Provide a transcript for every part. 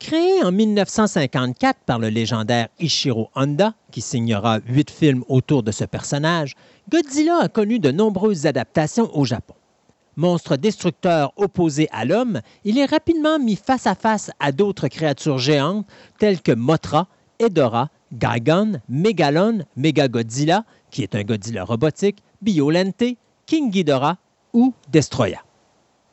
Créé en 1954 par le légendaire Ishiro Honda, qui signera huit films autour de ce personnage, Godzilla a connu de nombreuses adaptations au Japon. Monstre destructeur opposé à l'homme, il est rapidement mis face à face à d'autres créatures géantes telles que Mothra, Edora, Gigon, Megalon, Megagodzilla, qui est un Godzilla robotique, Biolente, King Ghidorah ou Destroya.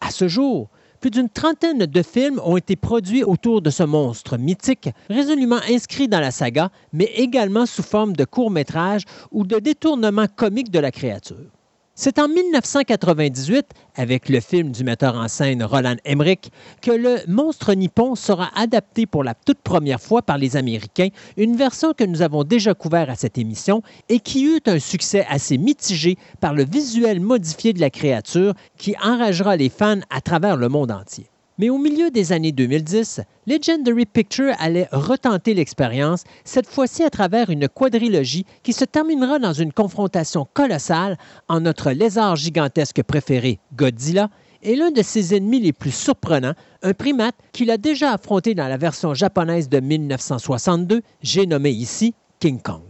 À ce jour, plus d'une trentaine de films ont été produits autour de ce monstre mythique, résolument inscrit dans la saga, mais également sous forme de courts-métrages ou de détournements comiques de la créature. C'est en 1998, avec le film du metteur en scène Roland Emmerich, que le monstre nippon sera adapté pour la toute première fois par les Américains, une version que nous avons déjà couvert à cette émission et qui eut un succès assez mitigé par le visuel modifié de la créature qui enragera les fans à travers le monde entier. Mais au milieu des années 2010, Legendary Pictures allait retenter l'expérience, cette fois-ci à travers une quadrilogie qui se terminera dans une confrontation colossale en notre lézard gigantesque préféré, Godzilla, et l'un de ses ennemis les plus surprenants, un primate qu'il a déjà affronté dans la version japonaise de 1962, j'ai nommé ici King Kong.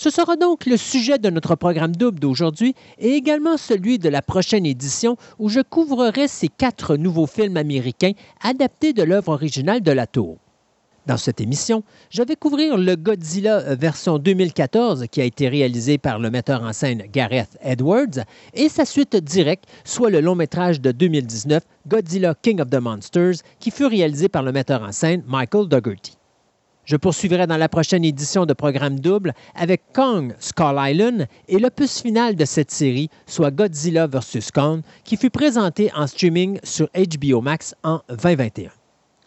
Ce sera donc le sujet de notre programme double d'aujourd'hui et également celui de la prochaine édition où je couvrirai ces quatre nouveaux films américains adaptés de l'œuvre originale de la Tour. Dans cette émission, je vais couvrir le Godzilla version 2014 qui a été réalisé par le metteur en scène Gareth Edwards et sa suite directe, soit le long métrage de 2019 Godzilla King of the Monsters qui fut réalisé par le metteur en scène Michael Dougherty. Je poursuivrai dans la prochaine édition de Programme Double avec Kong Skull Island et l'opus final de cette série, soit Godzilla vs. Kong, qui fut présenté en streaming sur HBO Max en 2021.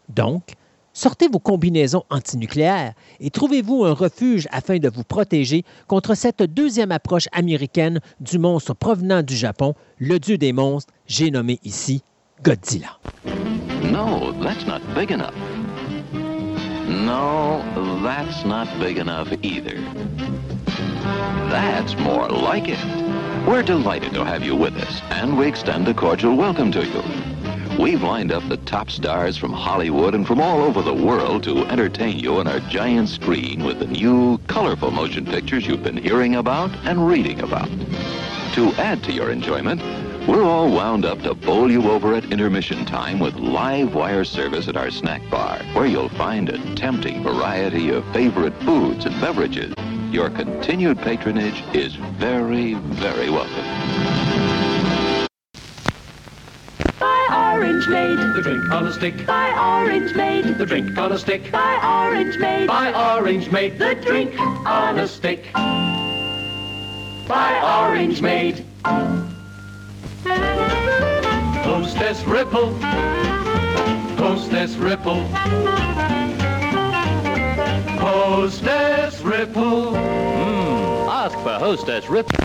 Donc, sortez vos combinaisons antinucléaires et trouvez-vous un refuge afin de vous protéger contre cette deuxième approche américaine du monstre provenant du Japon, le dieu des monstres, j'ai nommé ici Godzilla. No, that's not big enough. No, that's not big enough either. That's more like it. We're delighted to have you with us, and we extend a cordial welcome to you. We've lined up the top stars from Hollywood and from all over the world to entertain you on our giant screen with the new, colorful motion pictures you've been hearing about and reading about. To add to your enjoyment, we're all wound up to bowl you over at intermission time with live wire service at our snack bar, where you'll find a tempting variety of favorite foods and beverages. Your continued patronage is very, very welcome. Buy Orange Maid. The drink on a stick. Buy Orange Maid. The drink on a stick. Buy Orange Maid. Buy Orange Maid. The drink on a stick. Buy Orange Maid. Hostess Ripple. Hostess Ripple. Hostess Ripple. Mmm. Ask for Hostess Ripple.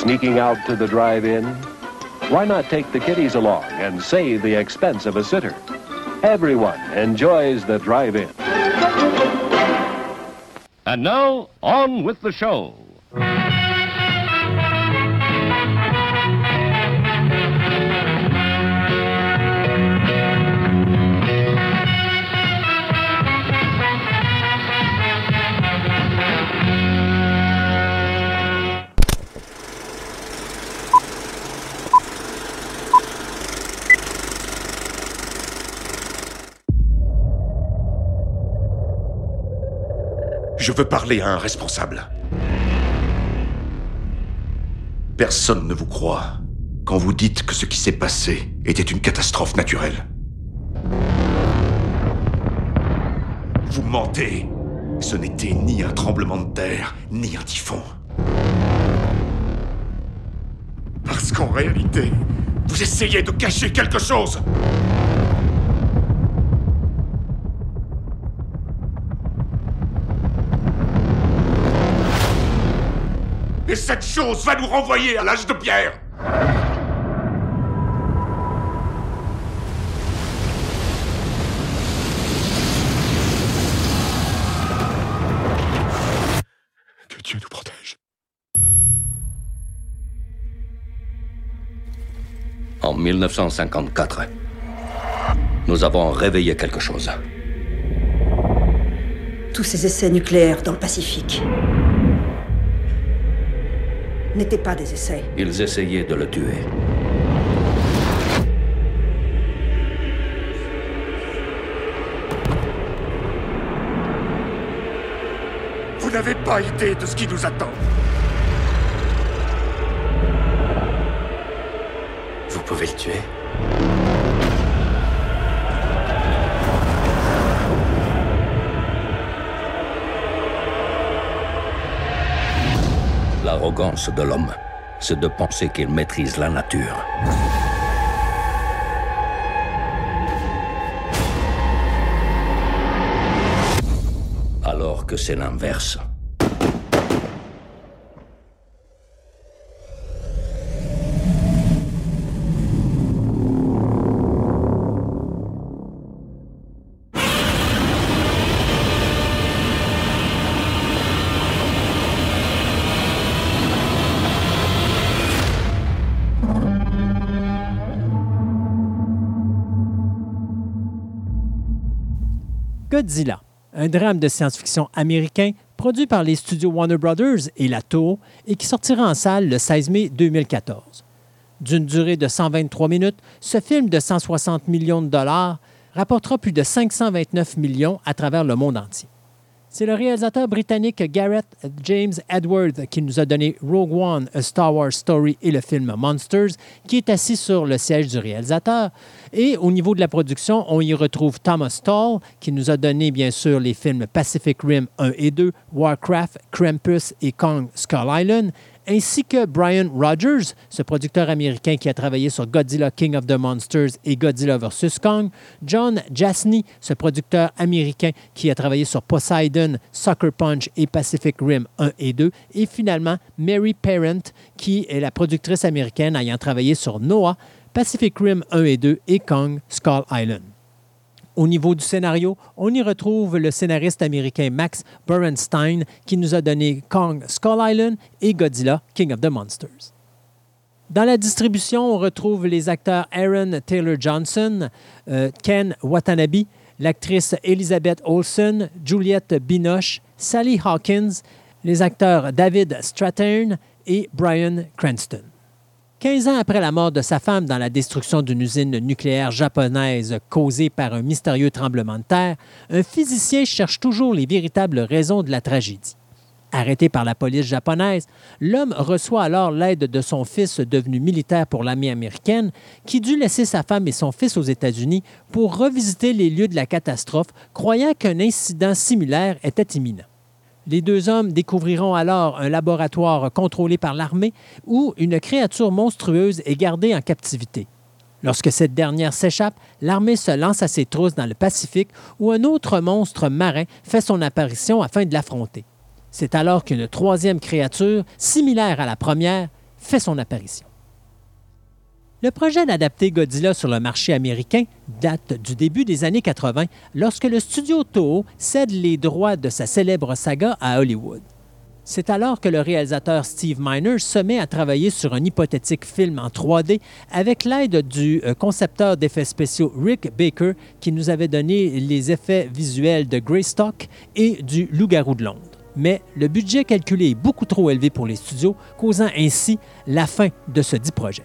Sneaking out to the drive-in? Why not take the kiddies along and save the expense of a sitter? Everyone enjoys the drive-in. And now, on with the show. Je veux parler à un responsable. Personne ne vous croit quand vous dites que ce qui s'est passé était une catastrophe naturelle. Vous mentez. Ce n'était ni un tremblement de terre, ni un typhon. Parce qu'en réalité, vous essayez de cacher quelque chose. Et cette chose va nous renvoyer à l'âge de pierre Que Dieu nous protège. En 1954, nous avons réveillé quelque chose. Tous ces essais nucléaires dans le Pacifique n'étaient pas des essais. Ils essayaient de le tuer. Vous n'avez pas idée de ce qui nous attend. Vous pouvez le tuer L'arrogance de l'homme, c'est de penser qu'il maîtrise la nature. Alors que c'est l'inverse. Un drame de science-fiction américain produit par les studios Warner Brothers et La Tour et qui sortira en salle le 16 mai 2014. D'une durée de 123 minutes, ce film de 160 millions de dollars rapportera plus de 529 millions à travers le monde entier. C'est le réalisateur britannique Gareth James Edward qui nous a donné Rogue One, A Star Wars Story et le film Monsters, qui est assis sur le siège du réalisateur. Et au niveau de la production, on y retrouve Thomas Tall, qui nous a donné bien sûr les films Pacific Rim 1 et 2, Warcraft, Krampus et Kong Skull Island, ainsi que Brian Rogers, ce producteur américain qui a travaillé sur Godzilla King of the Monsters et Godzilla vs. Kong, John Jasny, ce producteur américain qui a travaillé sur Poseidon, Sucker Punch et Pacific Rim 1 et 2, et finalement Mary Parent, qui est la productrice américaine ayant travaillé sur Noah, Pacific Rim 1 et 2 et Kong Skull Island. Au niveau du scénario, on y retrouve le scénariste américain Max Bernstein qui nous a donné Kong Skull Island et Godzilla King of the Monsters. Dans la distribution, on retrouve les acteurs Aaron Taylor Johnson, euh, Ken Watanabe, l'actrice Elizabeth Olsen, Juliette Binoche, Sally Hawkins, les acteurs David Strathairn et Brian Cranston. 15 ans après la mort de sa femme dans la destruction d'une usine nucléaire japonaise causée par un mystérieux tremblement de terre, un physicien cherche toujours les véritables raisons de la tragédie. Arrêté par la police japonaise, l'homme reçoit alors l'aide de son fils devenu militaire pour l'armée américaine, qui dut laisser sa femme et son fils aux États-Unis pour revisiter les lieux de la catastrophe, croyant qu'un incident similaire était imminent. Les deux hommes découvriront alors un laboratoire contrôlé par l'armée où une créature monstrueuse est gardée en captivité. Lorsque cette dernière s'échappe, l'armée se lance à ses trousses dans le Pacifique où un autre monstre marin fait son apparition afin de l'affronter. C'est alors qu'une troisième créature, similaire à la première, fait son apparition. Le projet d'adapter Godzilla sur le marché américain date du début des années 80 lorsque le studio Toho cède les droits de sa célèbre saga à Hollywood. C'est alors que le réalisateur Steve Miner se met à travailler sur un hypothétique film en 3D avec l'aide du euh, concepteur d'effets spéciaux Rick Baker qui nous avait donné les effets visuels de Greystock et du Loup-garou de Londres. Mais le budget calculé est beaucoup trop élevé pour les studios, causant ainsi la fin de ce dit projet.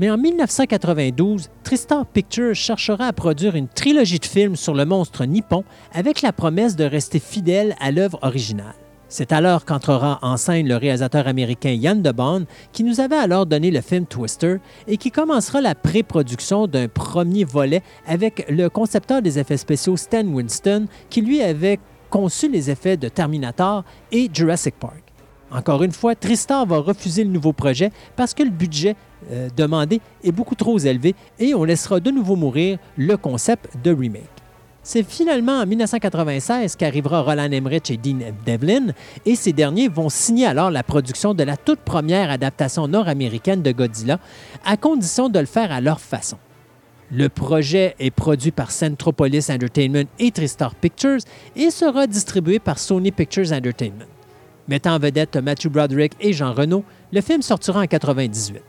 Mais en 1992, Tristar Pictures cherchera à produire une trilogie de films sur le monstre nippon avec la promesse de rester fidèle à l'œuvre originale. C'est alors qu'entrera en scène le réalisateur américain Yann DeBond, qui nous avait alors donné le film Twister et qui commencera la pré-production d'un premier volet avec le concepteur des effets spéciaux Stan Winston, qui lui avait conçu les effets de Terminator et Jurassic Park. Encore une fois, Tristar va refuser le nouveau projet parce que le budget euh, demandé est beaucoup trop élevé et on laissera de nouveau mourir le concept de remake. C'est finalement en 1996 qu'arrivera Roland Emmerich et Dean Devlin, et ces derniers vont signer alors la production de la toute première adaptation nord-américaine de Godzilla, à condition de le faire à leur façon. Le projet est produit par Centropolis Entertainment et Tristar Pictures et sera distribué par Sony Pictures Entertainment. Mettant en vedette Matthew Broderick et Jean Renault, le film sortira en 1998.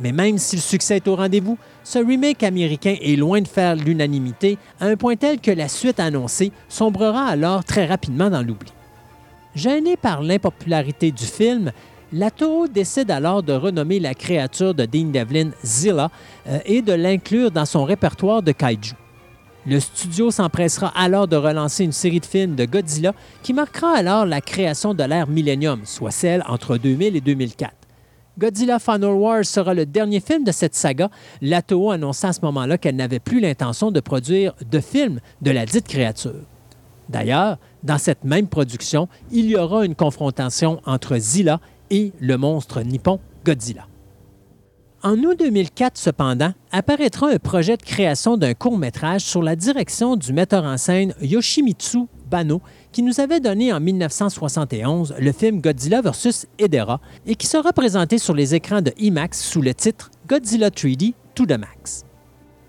Mais même si le succès est au rendez-vous, ce remake américain est loin de faire l'unanimité à un point tel que la suite annoncée sombrera alors très rapidement dans l'oubli. Gêné par l'impopularité du film, la Toho décide alors de renommer la créature de Dean Devlin Zilla euh, et de l'inclure dans son répertoire de kaiju. Le studio s'empressera alors de relancer une série de films de Godzilla qui marquera alors la création de l'ère Millennium, soit celle entre 2000 et 2004. Godzilla Final Wars sera le dernier film de cette saga, la Toho annonçant à ce moment-là qu'elle n'avait plus l'intention de produire de films de la dite créature. D'ailleurs, dans cette même production, il y aura une confrontation entre Zilla et le monstre nippon Godzilla. En août 2004, cependant, apparaîtra un projet de création d'un court-métrage sur la direction du metteur en scène Yoshimitsu Bano, qui nous avait donné en 1971 le film Godzilla vs. Hedera et qui sera présenté sur les écrans de IMAX sous le titre Godzilla 3D to the Max.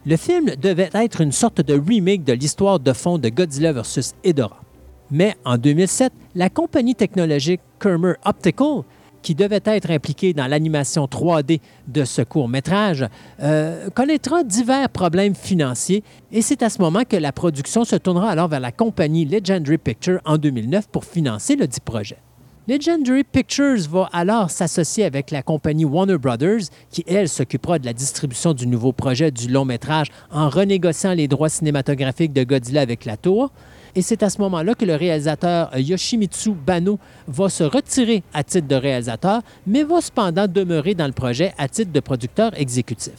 Le film devait être une sorte de remake de l'histoire de fond de Godzilla vs. Hedorah. Mais en 2007, la compagnie technologique Kermer Optical qui devait être impliquée dans l'animation 3D de ce court-métrage, euh, connaîtra divers problèmes financiers et c'est à ce moment que la production se tournera alors vers la compagnie Legendary Pictures en 2009 pour financer le dit projet. Legendary Pictures va alors s'associer avec la compagnie Warner Brothers, qui, elle, s'occupera de la distribution du nouveau projet du long métrage en renégociant les droits cinématographiques de Godzilla avec la tour. Et c'est à ce moment-là que le réalisateur Yoshimitsu Bano va se retirer à titre de réalisateur, mais va cependant demeurer dans le projet à titre de producteur exécutif.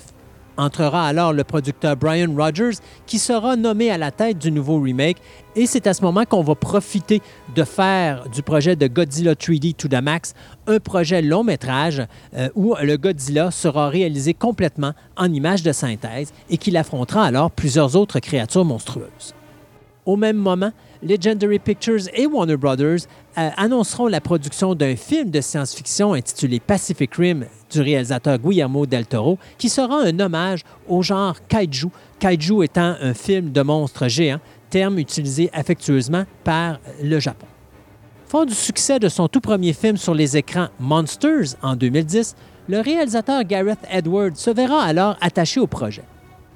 Entrera alors le producteur Brian Rogers, qui sera nommé à la tête du nouveau remake, et c'est à ce moment qu'on va profiter de faire du projet de Godzilla 3D to the Max un projet long métrage euh, où le Godzilla sera réalisé complètement en images de synthèse et qu'il affrontera alors plusieurs autres créatures monstrueuses. Au même moment, Legendary Pictures et Warner Brothers euh, annonceront la production d'un film de science-fiction intitulé Pacific Rim du réalisateur Guillermo del Toro, qui sera un hommage au genre kaiju, kaiju étant un film de monstres géants, terme utilisé affectueusement par le Japon. Fort du succès de son tout premier film sur les écrans Monsters en 2010, le réalisateur Gareth Edwards se verra alors attaché au projet.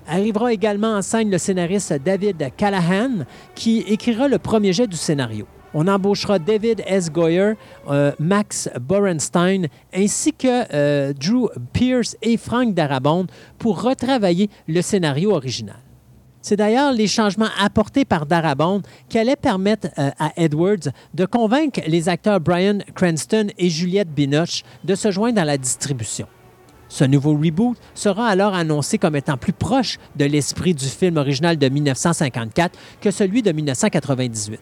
Arrivera également en scène le scénariste David Callahan, qui écrira le premier jet du scénario. On embauchera David S. Goyer, euh, Max Borenstein, ainsi que euh, Drew Pierce et Frank Darabont pour retravailler le scénario original. C'est d'ailleurs les changements apportés par Darabont qui allaient permettre euh, à Edwards de convaincre les acteurs Brian Cranston et Juliette Binoche de se joindre à la distribution. Ce nouveau reboot sera alors annoncé comme étant plus proche de l'esprit du film original de 1954 que celui de 1998.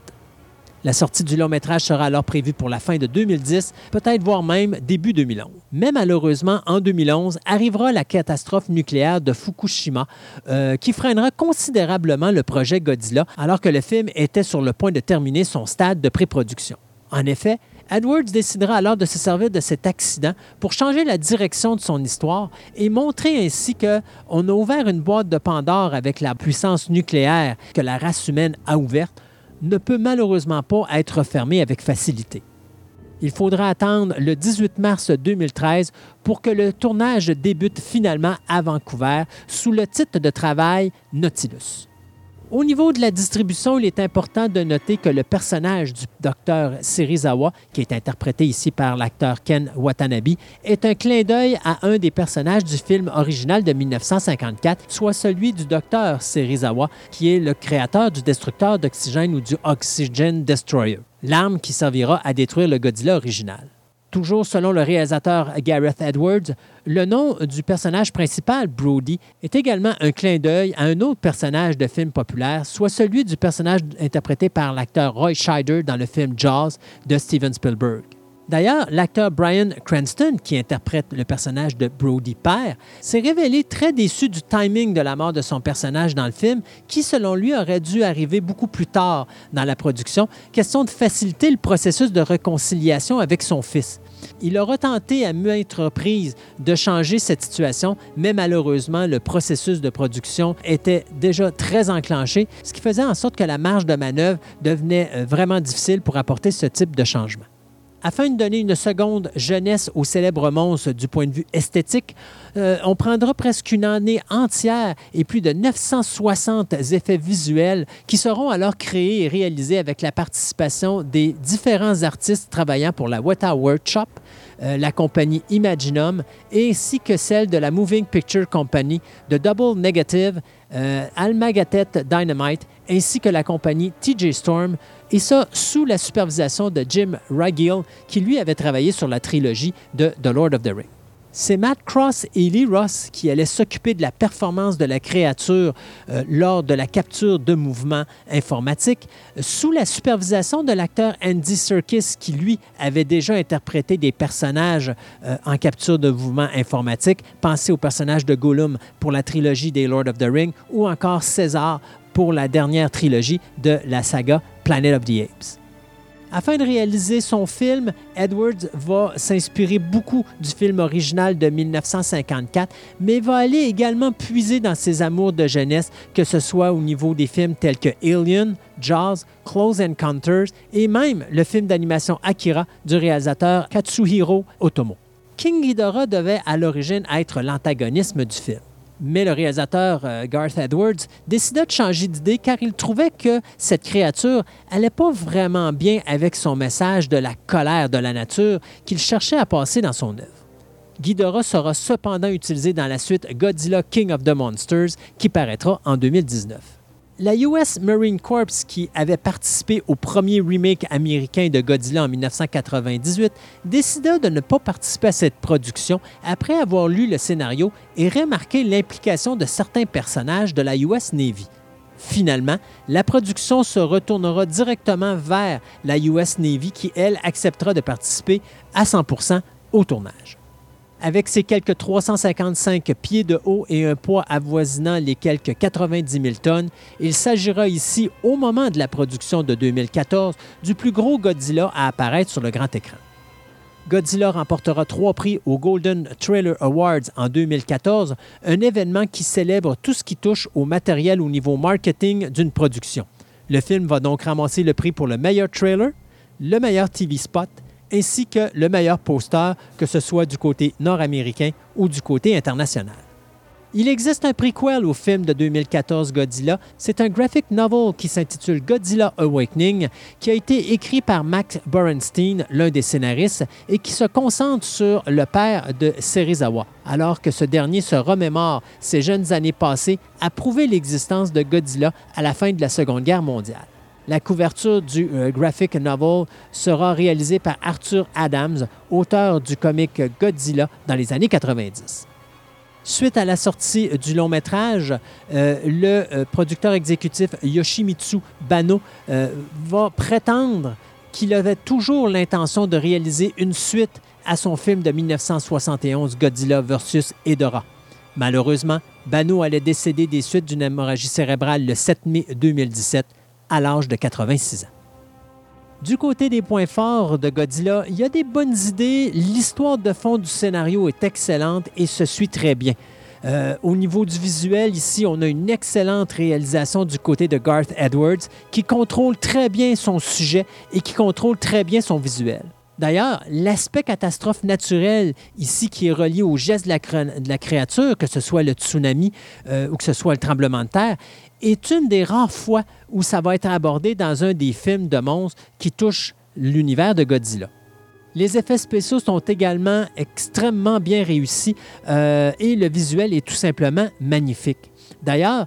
La sortie du long métrage sera alors prévue pour la fin de 2010, peut-être voire même début 2011. Mais malheureusement, en 2011, arrivera la catastrophe nucléaire de Fukushima euh, qui freinera considérablement le projet Godzilla alors que le film était sur le point de terminer son stade de pré-production. En effet, Edwards décidera alors de se servir de cet accident pour changer la direction de son histoire et montrer ainsi que on a ouvert une boîte de Pandore avec la puissance nucléaire que la race humaine a ouverte ne peut malheureusement pas être fermée avec facilité. Il faudra attendre le 18 mars 2013 pour que le tournage débute finalement à Vancouver sous le titre de travail Nautilus. Au niveau de la distribution, il est important de noter que le personnage du docteur Serizawa, qui est interprété ici par l'acteur Ken Watanabe, est un clin d'œil à un des personnages du film original de 1954, soit celui du docteur Serizawa, qui est le créateur du destructeur d'oxygène ou du Oxygen Destroyer, l'arme qui servira à détruire le Godzilla original. Toujours selon le réalisateur Gareth Edwards, le nom du personnage principal, Brody, est également un clin d'œil à un autre personnage de film populaire, soit celui du personnage interprété par l'acteur Roy Scheider dans le film Jaws de Steven Spielberg. D'ailleurs, l'acteur Brian Cranston, qui interprète le personnage de Brody père, s'est révélé très déçu du timing de la mort de son personnage dans le film, qui, selon lui, aurait dû arriver beaucoup plus tard dans la production, question de faciliter le processus de réconciliation avec son fils. Il aura tenté à maintes reprises de changer cette situation, mais malheureusement, le processus de production était déjà très enclenché, ce qui faisait en sorte que la marge de manœuvre devenait euh, vraiment difficile pour apporter ce type de changement. Afin de donner une seconde jeunesse au célèbre monstre du point de vue esthétique, euh, on prendra presque une année entière et plus de 960 effets visuels qui seront alors créés et réalisés avec la participation des différents artistes travaillant pour la Weta Workshop, euh, la compagnie Imaginum, ainsi que celle de la Moving Picture Company de Double Negative, euh, Almagatet Dynamite, ainsi que la compagnie TJ Storm, et ça sous la supervision de Jim Ragiel, qui lui avait travaillé sur la trilogie de The Lord of the Rings. C'est Matt Cross et Lee Ross qui allaient s'occuper de la performance de la créature euh, lors de la capture de mouvements informatiques, sous la supervision de l'acteur Andy Serkis, qui lui avait déjà interprété des personnages euh, en capture de mouvements informatiques. Pensez au personnage de Gollum pour la trilogie des Lord of the Rings ou encore César pour la dernière trilogie de la saga Planet of the Apes. Afin de réaliser son film, Edwards va s'inspirer beaucoup du film original de 1954, mais va aller également puiser dans ses amours de jeunesse, que ce soit au niveau des films tels que Alien, Jaws, Close Encounters et même le film d'animation Akira du réalisateur Katsuhiro Otomo. King Ghidorah devait à l'origine être l'antagonisme du film. Mais le réalisateur euh, Garth Edwards décida de changer d'idée car il trouvait que cette créature allait pas vraiment bien avec son message de la colère de la nature qu'il cherchait à passer dans son œuvre. Ghidorah sera cependant utilisé dans la suite Godzilla King of the Monsters qui paraîtra en 2019. La US Marine Corps, qui avait participé au premier remake américain de Godzilla en 1998, décida de ne pas participer à cette production après avoir lu le scénario et remarqué l'implication de certains personnages de la US Navy. Finalement, la production se retournera directement vers la US Navy qui, elle, acceptera de participer à 100% au tournage. Avec ses quelques 355 pieds de haut et un poids avoisinant les quelques 90 000 tonnes, il s'agira ici, au moment de la production de 2014, du plus gros Godzilla à apparaître sur le grand écran. Godzilla remportera trois prix au Golden Trailer Awards en 2014, un événement qui célèbre tout ce qui touche au matériel au niveau marketing d'une production. Le film va donc ramasser le prix pour le meilleur trailer, le meilleur TV spot ainsi que le meilleur poster, que ce soit du côté nord-américain ou du côté international. Il existe un prequel au film de 2014 Godzilla. C'est un graphic novel qui s'intitule Godzilla Awakening, qui a été écrit par Max Borenstein, l'un des scénaristes, et qui se concentre sur le père de Serizawa, alors que ce dernier se remémore ses jeunes années passées à prouver l'existence de Godzilla à la fin de la Seconde Guerre mondiale. La couverture du euh, graphic novel sera réalisée par Arthur Adams, auteur du comic Godzilla dans les années 90. Suite à la sortie du long métrage, euh, le euh, producteur exécutif Yoshimitsu Bano va prétendre qu'il avait toujours l'intention de réaliser une suite à son film de 1971 Godzilla vs. Hedorah. Malheureusement, Bano allait décéder des suites d'une hémorragie cérébrale le 7 mai 2017 à l'âge de 86 ans. Du côté des points forts de Godzilla, il y a des bonnes idées, l'histoire de fond du scénario est excellente et se suit très bien. Euh, au niveau du visuel, ici, on a une excellente réalisation du côté de Garth Edwards qui contrôle très bien son sujet et qui contrôle très bien son visuel. D'ailleurs, l'aspect catastrophe naturelle ici qui est relié au geste de la, créature, que ce soit le tsunami euh, ou que ce soit le tremblement de terre, est une des rares fois où ça va être abordé dans un des films de monstres qui touche l'univers de Godzilla. Les effets spéciaux sont également extrêmement bien réussis euh, et le visuel est tout simplement magnifique. D'ailleurs,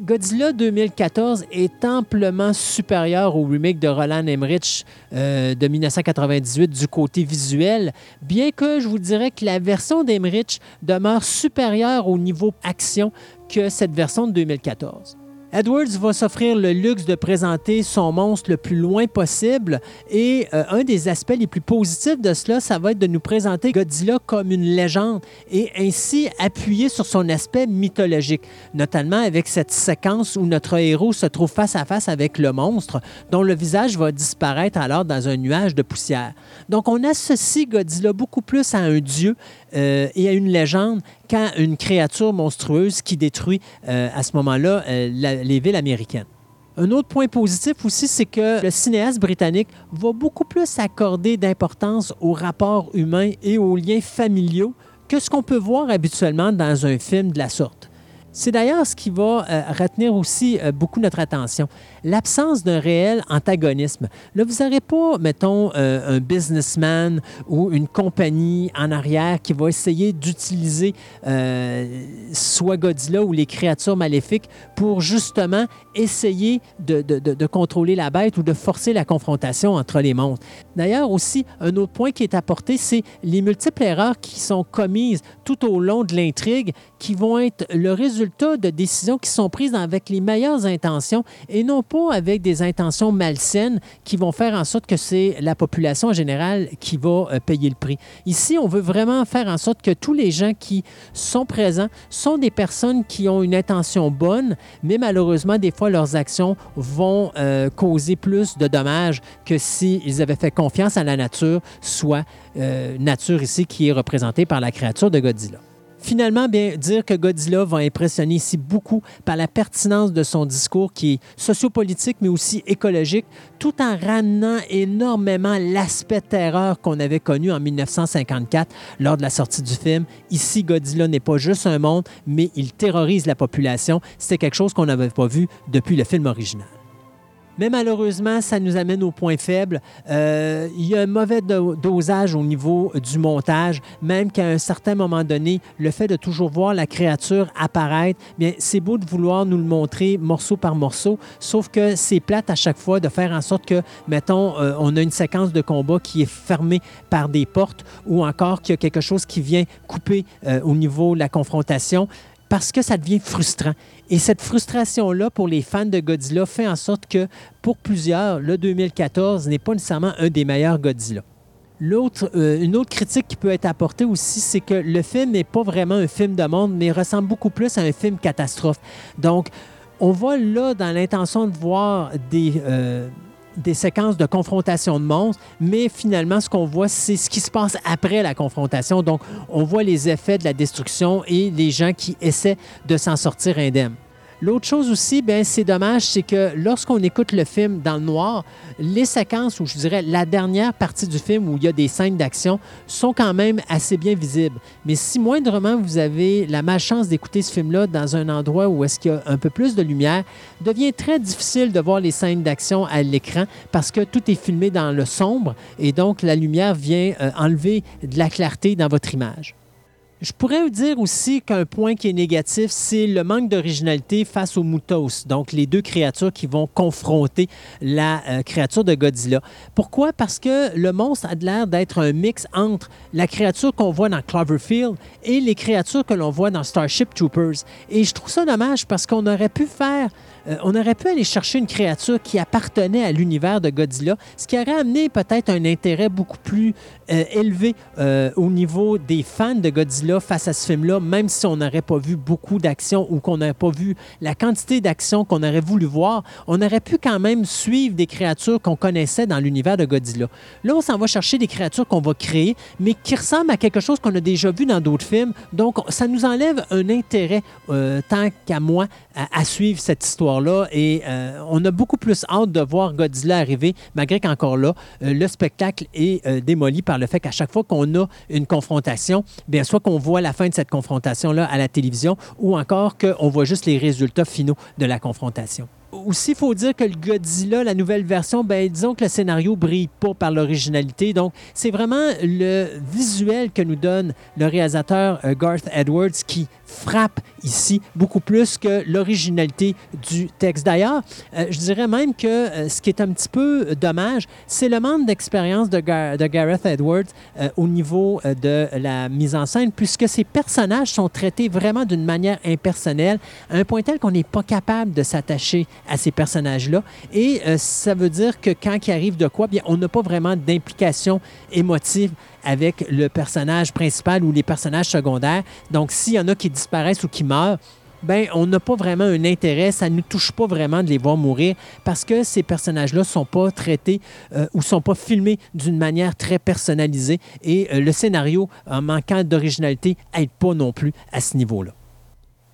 Godzilla 2014 est amplement supérieur au remake de Roland Emmerich euh, de 1998 du côté visuel, bien que je vous dirais que la version d'Emmerich demeure supérieure au niveau action que cette version de 2014. Edwards va s'offrir le luxe de présenter son monstre le plus loin possible et euh, un des aspects les plus positifs de cela, ça va être de nous présenter Godzilla comme une légende et ainsi appuyer sur son aspect mythologique, notamment avec cette séquence où notre héros se trouve face à face avec le monstre dont le visage va disparaître alors dans un nuage de poussière. Donc on associe Godzilla beaucoup plus à un dieu euh, et à une légende qu'à une créature monstrueuse qui détruit euh, à ce moment-là euh, les villes américaines. Un autre point positif aussi, c'est que le cinéaste britannique va beaucoup plus accorder d'importance aux rapports humains et aux liens familiaux que ce qu'on peut voir habituellement dans un film de la sorte. C'est d'ailleurs ce qui va euh, retenir aussi euh, beaucoup notre attention. L'absence d'un réel antagonisme. Là, vous n'aurez pas, mettons, euh, un businessman ou une compagnie en arrière qui va essayer d'utiliser soit Godzilla ou les créatures maléfiques pour justement essayer de, de, contrôler la bête ou de forcer la confrontation entre les monstres. D'ailleurs, aussi, un autre point qui est apporté, c'est les multiples erreurs qui sont commises tout au long de l'intrigue qui vont être le résultat de décisions qui sont prises avec les meilleures intentions et non pas avec des intentions malsaines qui vont faire en sorte que c'est la population en général qui va euh, payer le prix. Ici, on veut vraiment faire en sorte que tous les gens qui sont présents sont des personnes qui ont une intention bonne, mais malheureusement, des fois, leurs actions vont euh, causer plus de dommages que s'ils avaient fait confiance à la nature, soit euh, nature ici qui est représentée par la créature de Godzilla. Finalement, bien dire que Godzilla va impressionner ici beaucoup par la pertinence de son discours qui est sociopolitique mais aussi écologique, tout en ramenant énormément l'aspect terreur qu'on avait connu en 1954 lors de la sortie du film. Ici, Godzilla n'est pas juste un monde, mais il terrorise la population. C'était quelque chose qu'on n'avait pas vu depuis le film original. Mais malheureusement, ça nous amène au point faible. Euh, il y a un mauvais dosage au niveau du montage, même qu'à un certain moment donné, le fait de toujours voir la créature apparaître, bien, c'est beau de vouloir nous le montrer morceau par morceau, sauf que c'est plate à chaque fois de faire en sorte que, mettons, euh, on a une séquence de combat qui est fermée par des portes ou encore qu'il y a quelque chose qui vient couper euh, au niveau de la confrontation parce que ça devient frustrant. Et cette frustration-là pour les fans de Godzilla fait en sorte que pour plusieurs, le 2014 n'est pas nécessairement un des meilleurs Godzilla. L'autre, euh, une autre critique qui peut être apportée aussi, c'est que le film n'est pas vraiment un film de monde, mais ressemble beaucoup plus à un film catastrophe. Donc, on voit là dans l'intention de voir des, euh, des séquences de confrontation de monstres, mais finalement, ce qu'on voit, c'est ce qui se passe après la confrontation. Donc, on voit les effets de la destruction et les gens qui essaient de s'en sortir indemnes. L'autre chose aussi, ben, c'est dommage, c'est que lorsqu'on écoute le film dans le noir, les séquences, ou je dirais la dernière partie du film où il y a des scènes d'action, sont quand même assez bien visibles. Mais si moindrement vous avez la malchance d'écouter ce film-là dans un endroit où est-ce qu'il y a un peu plus de lumière, devient très difficile de voir les scènes d'action à l'écran parce que tout est filmé dans le sombre et donc la lumière vient euh, enlever de la clarté dans votre image. Je pourrais vous dire aussi qu'un point qui est négatif, c'est le manque d'originalité face aux Mutos, donc les deux créatures qui vont confronter la euh, créature de Godzilla. Pourquoi? Parce que le monstre a l'air d'être un mix entre la créature qu'on voit dans Cloverfield et les créatures que l'on voit dans Starship Troopers. Et je trouve ça dommage parce qu'on aurait pu faire euh, on aurait pu aller chercher une créature qui appartenait à l'univers de Godzilla, ce qui aurait amené peut-être un intérêt beaucoup plus euh, élevé euh, au niveau des fans de Godzilla face à ce film-là, même si on n'aurait pas vu beaucoup d'action ou qu'on n'aurait pas vu la quantité d'action qu'on aurait voulu voir, on aurait pu quand même suivre des créatures qu'on connaissait dans l'univers de Godzilla. Là, on s'en va chercher des créatures qu'on va créer, mais qui ressemblent à quelque chose qu'on a déjà vu dans d'autres films. Donc, ça nous enlève un intérêt, tant qu'à moi, à, suivre cette histoire-là. Et euh, on a beaucoup plus hâte de voir Godzilla arriver, malgré qu'encore là, euh, le spectacle est euh, démoli par le fait qu'à chaque fois qu'on a une confrontation, bien soit qu'on voit la fin de cette confrontation-là à la télévision ou encore qu'on voit juste les résultats finaux de la confrontation aussi, il faut dire que le Godzilla, la nouvelle version, ben, disons que le scénario brille pas par l'originalité. Donc, c'est vraiment le visuel que nous donne le réalisateur Garth Edwards qui frappe ici beaucoup plus que l'originalité du texte. D'ailleurs, euh, je dirais même que euh, ce qui est un petit peu dommage, c'est le manque d'expérience de, Gar de, Gareth Edwards euh, au niveau de la mise en scène, puisque ces personnages sont traités vraiment d'une manière impersonnelle, à un point tel qu'on n'est pas capable de s'attacher à ces personnages-là. Et ça veut dire que quand il arrive de quoi, bien, on n'a pas vraiment d'implication émotive avec le personnage principal ou les personnages secondaires. Donc, s'il y en a qui disparaissent ou qui meurent, ben, on n'a pas vraiment un intérêt, ça ne nous touche pas vraiment de les voir mourir parce que ces personnages-là ne sont pas traités euh, ou ne sont pas filmés d'une manière très personnalisée et euh, le scénario, en manquant d'originalité, n'aide pas non plus à ce niveau-là.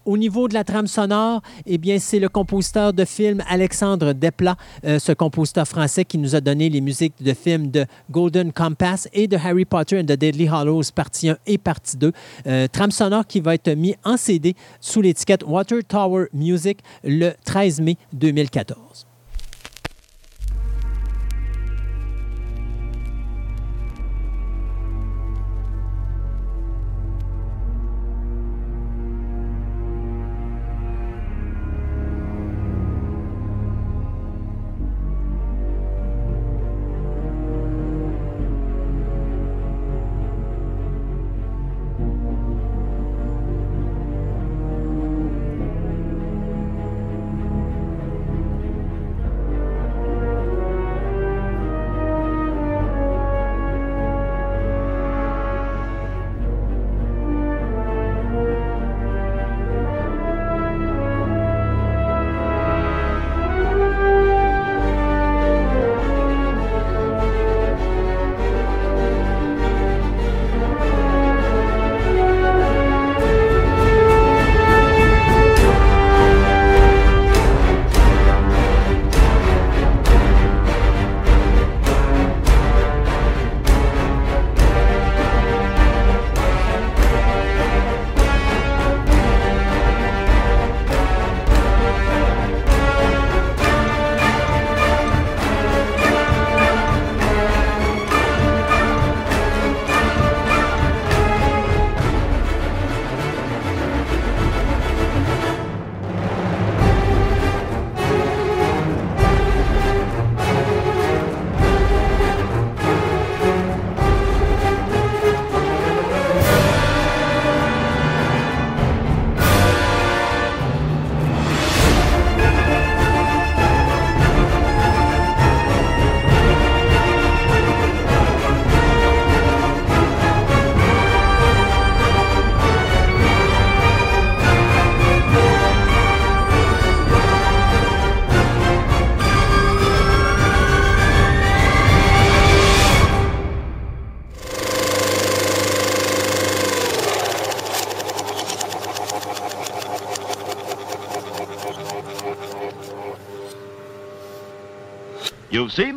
Au niveau de la trame sonore, eh bien, c'est le compositeur de film Alexandre Desplat, euh, ce compositeur français qui nous a donné les musiques de films de Golden Compass et de Harry Potter and the Deadly Hallows, partie 1 et partie 2. Euh, trame sonore qui va être mis en CD sous l'étiquette Water Tower Music le 13 mai 2014.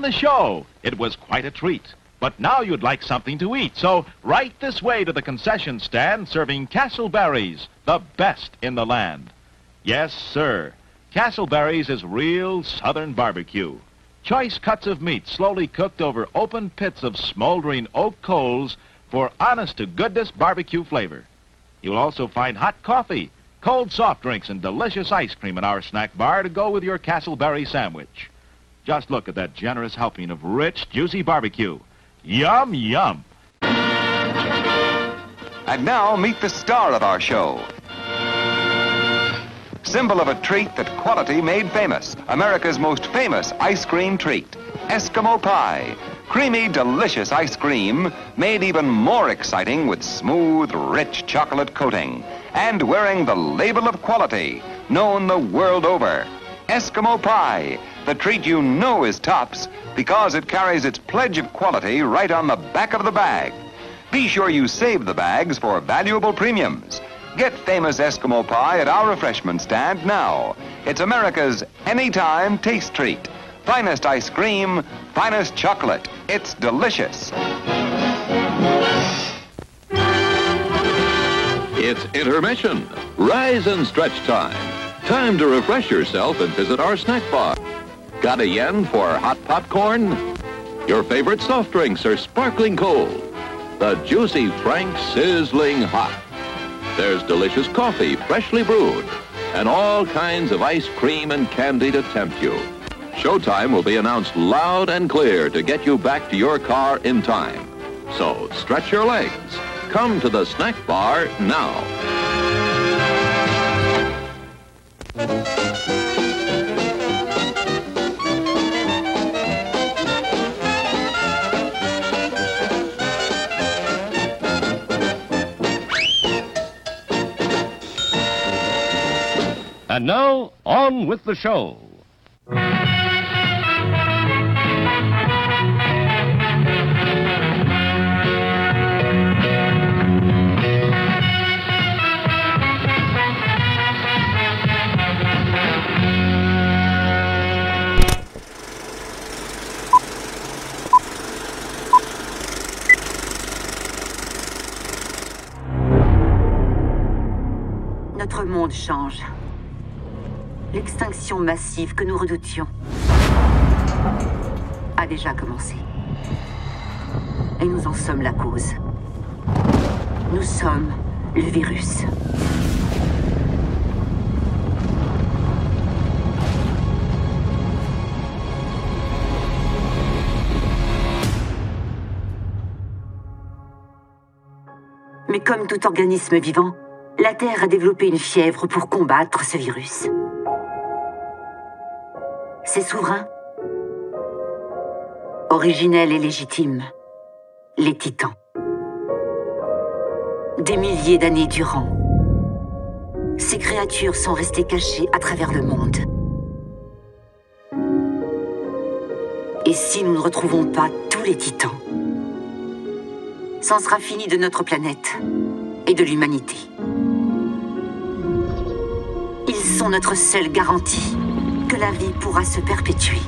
The show. It was quite a treat. But now you'd like something to eat, so right this way to the concession stand serving Castleberries, the best in the land. Yes, sir. Castleberries is real southern barbecue. Choice cuts of meat slowly cooked over open pits of smoldering oak coals for honest-to-goodness barbecue flavor. You'll also find hot coffee, cold soft drinks, and delicious ice cream in our snack bar to go with your Castleberry sandwich. Just look at that generous helping of rich, juicy barbecue. Yum, yum. And now meet the star of our show. symbol of a treat that quality made famous. America's most famous ice cream treat, Eskimo Pie. Creamy, delicious ice cream made even more exciting with smooth, rich chocolate coating and wearing the label of quality known the world over. Eskimo Pie, the treat you know is tops because it carries its pledge of quality right on the back of the bag. Be sure you save the bags for valuable premiums. Get famous Eskimo Pie at our refreshment stand now. It's America's anytime taste treat. Finest ice cream, finest chocolate. It's delicious. It's intermission. Rise and stretch time. Time to refresh yourself and visit our snack bar. Got a yen for hot popcorn? Your favorite soft drinks are sparkling cold. The juicy Frank sizzling hot. There's delicious coffee, freshly brewed, and all kinds of ice cream and candy to tempt you. Showtime will be announced loud and clear to get you back to your car in time. So stretch your legs. Come to the snack bar now. And now, on with the show. Notre monde change. L'extinction massive que nous redoutions a déjà commencé. Et nous en sommes la cause. Nous sommes le virus. Mais comme tout organisme vivant, la Terre a développé une fièvre pour combattre ce virus. C'est souverain, originel et légitime, les titans. Des milliers d'années durant, ces créatures sont restées cachées à travers le monde. Et si nous ne retrouvons pas tous les titans, c'en sera fini de notre planète et de l'humanité. Sont notre seule garantie que la vie pourra se perpétuer.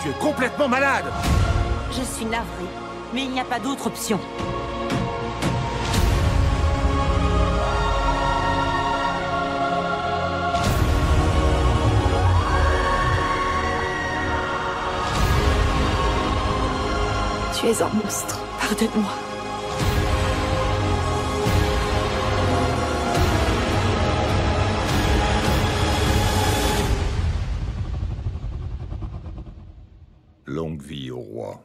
Tu es complètement malade Je suis navrée, mais il n'y a pas d'autre option. Tu es un monstre. Pardonne-moi. Longue vie au roi.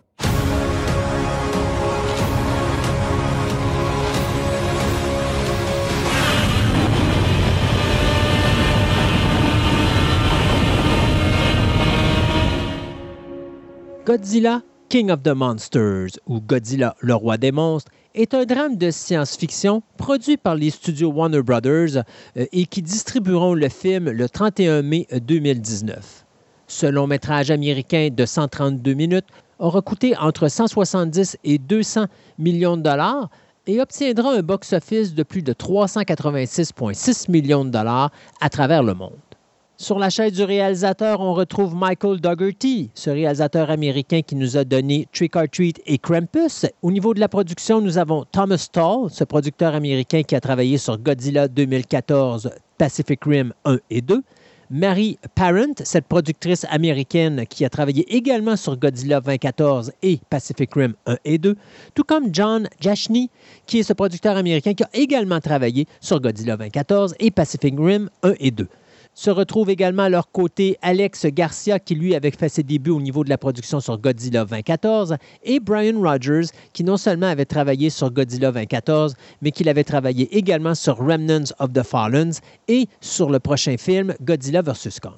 Godzilla, King of the Monsters, ou Godzilla, le roi des monstres, est un drame de science-fiction produit par les studios Warner Brothers euh, et qui distribueront le film le 31 mai 2019. Ce long métrage américain de 132 minutes aura coûté entre 170 et 200 millions de dollars et obtiendra un box-office de plus de 386,6 millions de dollars à travers le monde. Sur la chaise du réalisateur, on retrouve Michael Dougherty, ce réalisateur américain qui nous a donné Trick or Treat et Krampus. Au niveau de la production, nous avons Thomas Tall, ce producteur américain qui a travaillé sur Godzilla 2014, Pacific Rim 1 et 2, Mary Parent, cette productrice américaine qui a travaillé également sur Godzilla 2014 et Pacific Rim 1 et 2, tout comme John Jashny, qui est ce producteur américain qui a également travaillé sur Godzilla 2014 et Pacific Rim 1 et 2. Se retrouve également à leur côté Alex Garcia, qui lui avait fait ses débuts au niveau de la production sur Godzilla 2014, et Brian Rogers, qui non seulement avait travaillé sur Godzilla 2014, mais qui avait travaillé également sur Remnants of the Fallens et sur le prochain film Godzilla vs. Kong.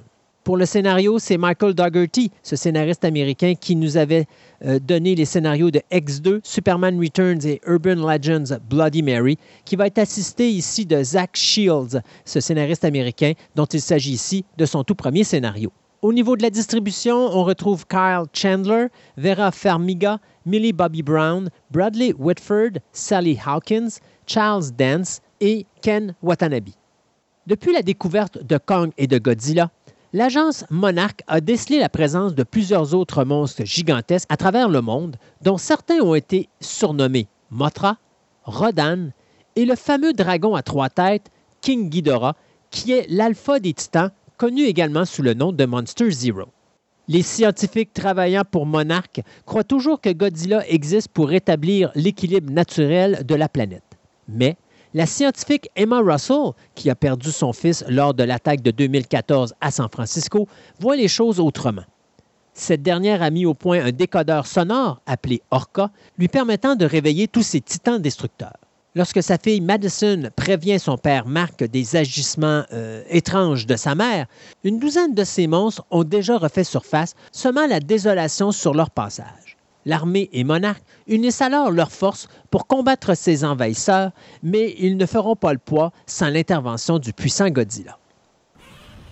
Pour le scénario, c'est Michael Dougherty, ce scénariste américain qui nous avait euh, donné les scénarios de X2, Superman Returns et Urban Legends Bloody Mary, qui va être assisté ici de Zach Shields, ce scénariste américain dont il s'agit ici de son tout premier scénario. Au niveau de la distribution, on retrouve Kyle Chandler, Vera Farmiga, Millie Bobby Brown, Bradley Whitford, Sally Hawkins, Charles Dance et Ken Watanabe. Depuis la découverte de Kong et de Godzilla, l'agence Monarch a décelé la présence de plusieurs autres monstres gigantesques à travers le monde, dont certains ont été surnommés Mothra, Rodan et le fameux dragon à trois têtes, King Ghidorah, qui est l'alpha des titans, connu également sous le nom de Monster Zero. Les scientifiques travaillant pour Monarch croient toujours que Godzilla existe pour rétablir l'équilibre naturel de la planète. Mais la scientifique Emma Russell, qui a perdu son fils lors de l'attaque de 2014 à San Francisco, voit les choses autrement. Cette dernière a mis au point un décodeur sonore appelé Orca, lui permettant de réveiller tous ses titans destructeurs. Lorsque sa fille Madison prévient son père Mark des agissements euh, étranges de sa mère, une douzaine de ces monstres ont déjà refait surface, semant la désolation sur leur passage l'armée et monarque unissent alors leurs forces pour combattre ces envahisseurs, mais ils ne feront pas le poids sans l'intervention du puissant Godzilla.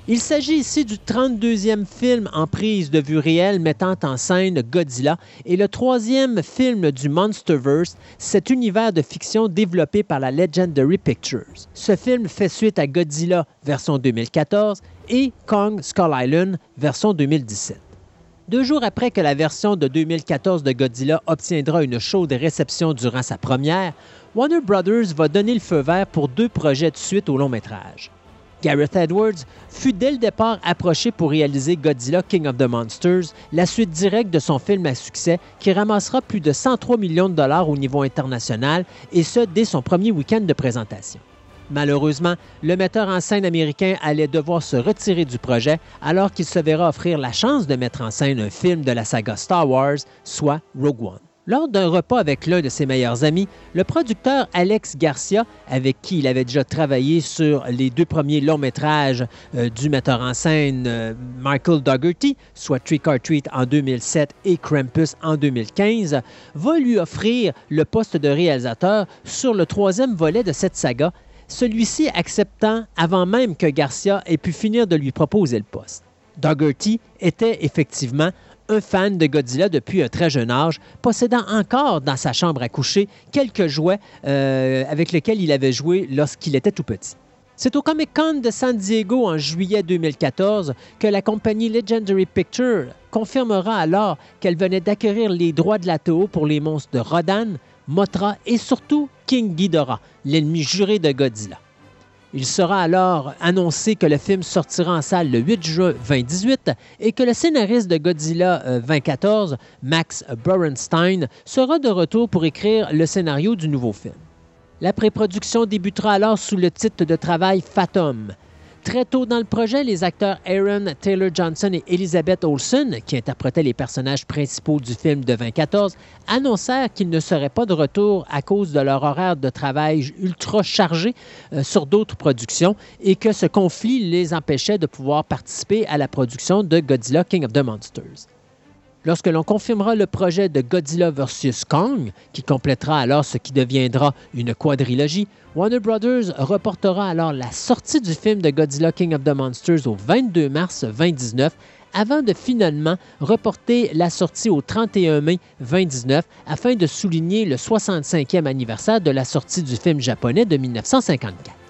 Il s'agit ici du 32e film en prise de vue réelle mettant en scène Godzilla et le troisième film du Monsterverse, cet univers de fiction développé par la Legendary Pictures. Ce film fait suite à Godzilla version 2014 et Kong Skull Island version 2017. Deux jours après que la version de 2014 de Godzilla obtiendra une chaude réception durant sa première, Warner Brothers va donner le feu vert pour deux projets de suite au long métrage. Gareth Edwards fut dès le départ approché pour réaliser Godzilla King of the Monsters, la suite directe de son film à succès qui ramassera plus de 103 millions de dollars au niveau international, et ce dès son premier week-end de présentation. Malheureusement, le metteur en scène américain allait devoir se retirer du projet alors qu'il se verra offrir la chance de mettre en scène un film de la saga Star Wars, soit Rogue One. Lors d'un repas avec l'un de ses meilleurs amis, le producteur Alex Garcia, avec qui il avait déjà travaillé sur les deux premiers longs métrages euh, du metteur en scène euh, Michael Dougherty, soit Trick or Treat en 2007 et Krampus en 2015, va lui offrir le poste de réalisateur sur le troisième volet de cette saga celui-ci acceptant avant même que Garcia ait pu finir de lui proposer le poste. Dougherty était effectivement un fan de Godzilla depuis un très jeune âge, possédant encore dans sa chambre à coucher quelques jouets euh, avec lesquels il avait joué lorsqu'il était tout petit. C'est au Comic Con de San Diego en juillet 2014 que la compagnie Legendary Pictures confirmera alors qu'elle venait d'acquérir les droits de la Toho pour les monstres de Rodan, Mothra et surtout King Ghidorah, l'ennemi juré de Godzilla. Il sera alors annoncé que le film sortira en salle le 8 juin 2018 et que le scénariste de Godzilla 2014, euh, Max Borenstein, sera de retour pour écrire le scénario du nouveau film. La pré-production débutera alors sous le titre de travail Fathom, Très tôt dans le projet, les acteurs Aaron Taylor Johnson et Elizabeth Olsen, qui interprétaient les personnages principaux du film de 2014, annoncèrent qu'ils ne seraient pas de retour à cause de leur horaire de travail ultra chargé euh, sur d'autres productions et que ce conflit les empêchait de pouvoir participer à la production de Godzilla King of the Monsters. Lorsque l'on confirmera le projet de Godzilla vs. Kong, qui complétera alors ce qui deviendra une quadrilogie, Warner Brothers reportera alors la sortie du film de Godzilla King of the Monsters au 22 mars 2019 avant de finalement reporter la sortie au 31 mai 2019 afin de souligner le 65e anniversaire de la sortie du film japonais de 1954.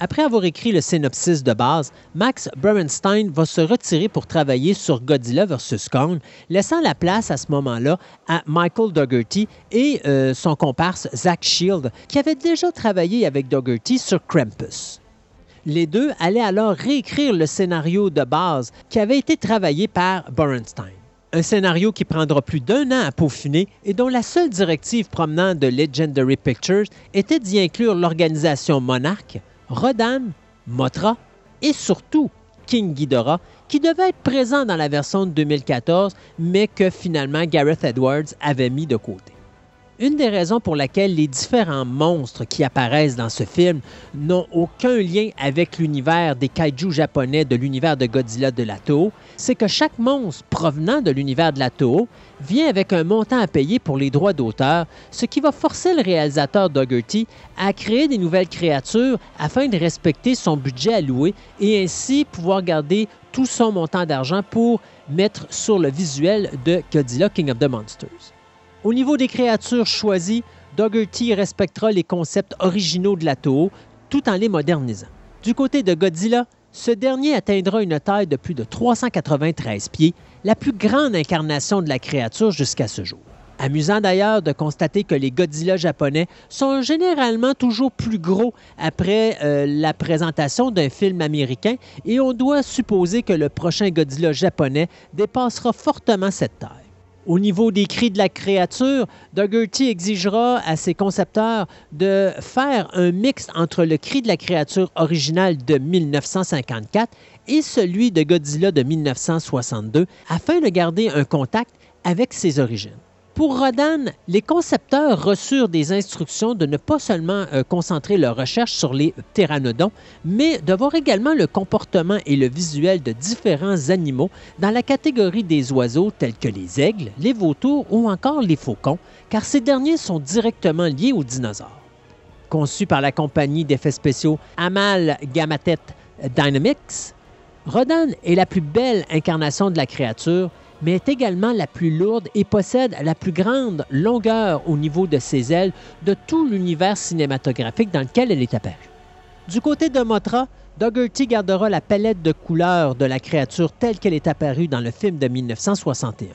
Après avoir écrit le synopsis de base, Max Bernstein va se retirer pour travailler sur Godzilla vs. Kong, laissant la place à ce moment-là à Michael Dougherty et euh, son comparse Zach Shield, qui avait déjà travaillé avec Dougherty sur Krampus. Les deux allaient alors réécrire le scénario de base qui avait été travaillé par Borenstein. Un scénario qui prendra plus d'un an à peaufiner et dont la seule directive promenant de Legendary Pictures était d'y inclure l'organisation Monarch, Rodan, Motra et surtout King Ghidorah, qui devait être présent dans la version de 2014, mais que finalement Gareth Edwards avait mis de côté. Une des raisons pour laquelle les différents monstres qui apparaissent dans ce film n'ont aucun lien avec l'univers des kaiju japonais de l'univers de Godzilla de la Toho, c'est que chaque monstre provenant de l'univers de la Toho vient avec un montant à payer pour les droits d'auteur, ce qui va forcer le réalisateur Dougherty à créer des nouvelles créatures afin de respecter son budget alloué et ainsi pouvoir garder tout son montant d'argent pour mettre sur le visuel de Godzilla King of the Monsters. Au niveau des créatures choisies, Dougherty respectera les concepts originaux de la Toho tout en les modernisant. Du côté de Godzilla, ce dernier atteindra une taille de plus de 393 pieds, la plus grande incarnation de la créature jusqu'à ce jour. Amusant d'ailleurs de constater que les Godzilla japonais sont généralement toujours plus gros après euh, la présentation d'un film américain et on doit supposer que le prochain Godzilla japonais dépassera fortement cette taille. Au niveau des cris de la créature, Dougherty exigera à ses concepteurs de faire un mix entre le cri de la créature originale de 1954 et celui de Godzilla de 1962 afin de garder un contact avec ses origines. Pour Rodan, les concepteurs reçurent des instructions de ne pas seulement euh, concentrer leurs recherches sur les pteranodons, mais de voir également le comportement et le visuel de différents animaux dans la catégorie des oiseaux tels que les aigles, les vautours ou encore les faucons, car ces derniers sont directement liés aux dinosaures. Conçu par la compagnie d'effets spéciaux Amal Gamatet Dynamics, Rodan est la plus belle incarnation de la créature mais est également la plus lourde et possède la plus grande longueur au niveau de ses ailes de tout l'univers cinématographique dans lequel elle est apparue. Du côté de Motra, Dougherty gardera la palette de couleurs de la créature telle qu'elle est apparue dans le film de 1961.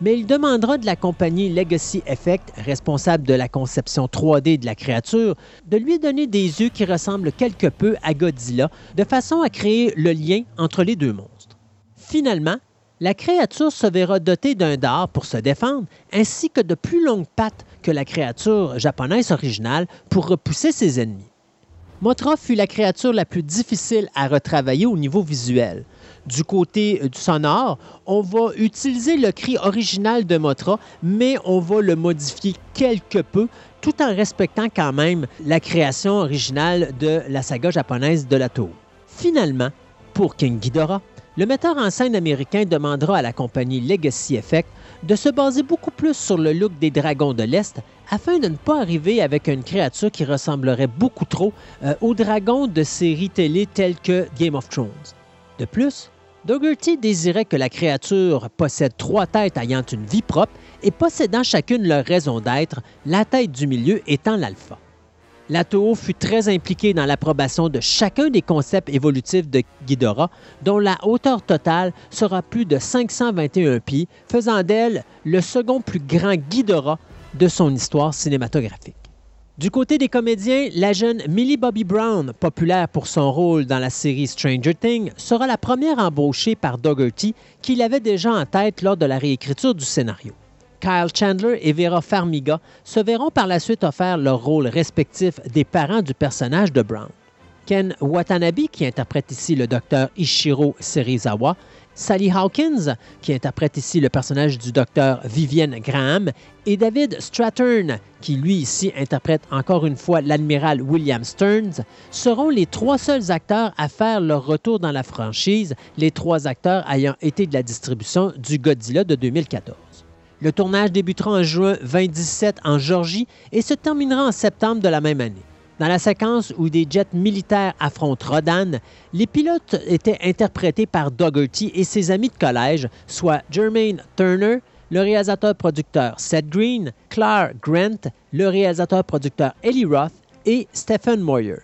Mais il demandera de la compagnie Legacy Effect, responsable de la conception 3D de la créature, de lui donner des yeux qui ressemblent quelque peu à Godzilla, de façon à créer le lien entre les deux monstres. Finalement, la créature se verra dotée d'un dard pour se défendre, ainsi que de plus longues pattes que la créature japonaise originale pour repousser ses ennemis. Motra fut la créature la plus difficile à retravailler au niveau visuel. Du côté euh, du sonore, on va utiliser le cri original de Motra, mais on va le modifier quelque peu tout en respectant quand même la création originale de la saga japonaise de la Toho. Finalement, pour King Ghidorah, le metteur en scène américain demandera à la compagnie Legacy Effect de se baser beaucoup plus sur le look des dragons de l'Est afin de ne pas arriver avec une créature qui ressemblerait beaucoup trop euh, aux dragons de séries télé telles que Game of Thrones. De plus, Dougherty désirait que la créature possède trois têtes ayant une vie propre et possédant chacune leur raison d'être, la tête du milieu étant l'alpha. La Toho fut très impliquée dans l'approbation de chacun des concepts évolutifs de Ghidorah, dont la hauteur totale sera plus de 521 pieds, faisant d'elle le second plus grand Ghidorah de son histoire cinématographique. Du côté des comédiens, la jeune Millie Bobby Brown, populaire pour son rôle dans la série Stranger Things, sera la première embauchée par Dougherty, qui l'avait déjà en tête lors de la réécriture du scénario. Kyle Chandler et Vera Farmiga se verront par la suite offrir leur rôle respectif des parents du personnage de Brown. Ken Watanabe, qui interprète ici le docteur Ishiro Serizawa, Sally Hawkins, qui interprète ici le personnage du docteur Vivienne Graham, et David Strathern, qui lui ici interprète encore une fois l'admiral William Stearns, seront les trois seuls acteurs à faire leur retour dans la franchise, les trois acteurs ayant été de la distribution du Godzilla de 2014. Le tournage débutera en juin 2017 en Georgie et se terminera en septembre de la même année. Dans la séquence où des jets militaires affrontent Rodan, les pilotes étaient interprétés par Dougherty et ses amis de collège, soit Jermaine Turner, le réalisateur-producteur Seth Green, Clark Grant, le réalisateur-producteur Ellie Roth et Stephen Moyer.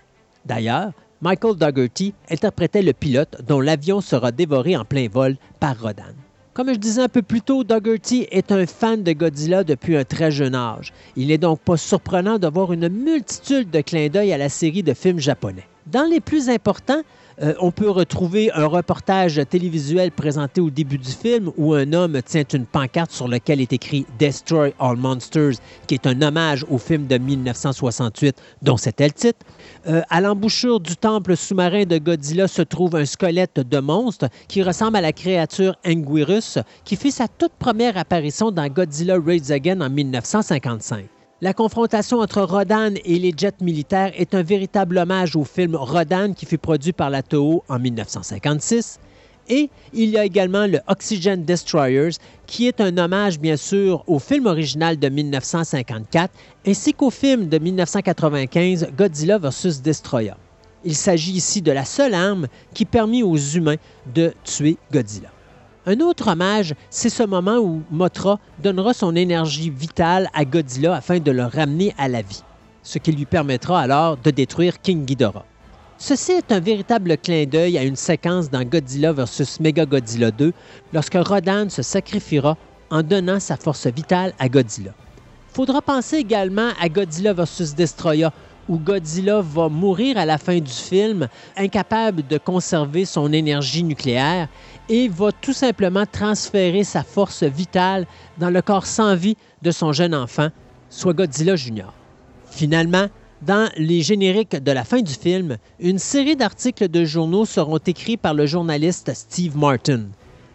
D'ailleurs, Michael Dougherty interprétait le pilote dont l'avion sera dévoré en plein vol par Rodan. Comme je disais un peu plus tôt, Dougherty est un fan de Godzilla depuis un très jeune âge. Il n'est donc pas surprenant de voir une multitude de clins d'œil à la série de films japonais. Dans les plus importants, euh, on peut retrouver un reportage télévisuel présenté au début du film où un homme tient une pancarte sur laquelle est écrit Destroy All Monsters, qui est un hommage au film de 1968 dont c'était le titre. Euh, à l'embouchure du temple sous-marin de Godzilla se trouve un squelette de monstre qui ressemble à la créature Anguirus qui fit sa toute première apparition dans Godzilla Raids Again en 1955. La confrontation entre Rodan et les jets militaires est un véritable hommage au film Rodan qui fut produit par la Toho en 1956. Et il y a également le Oxygen Destroyers, qui est un hommage bien sûr au film original de 1954, ainsi qu'au film de 1995 Godzilla vs. Destroyer. Il s'agit ici de la seule arme qui permit aux humains de tuer Godzilla. Un autre hommage, c'est ce moment où Mothra donnera son énergie vitale à Godzilla afin de le ramener à la vie, ce qui lui permettra alors de détruire King Ghidorah. Ceci est un véritable clin d'œil à une séquence dans Godzilla vs Mega Godzilla 2 lorsque Rodan se sacrifiera en donnant sa force vitale à Godzilla. Faudra penser également à Godzilla vs Destroyer où Godzilla va mourir à la fin du film, incapable de conserver son énergie nucléaire, et va tout simplement transférer sa force vitale dans le corps sans vie de son jeune enfant, soit Godzilla Junior. Finalement, dans les génériques de la fin du film, une série d'articles de journaux seront écrits par le journaliste Steve Martin.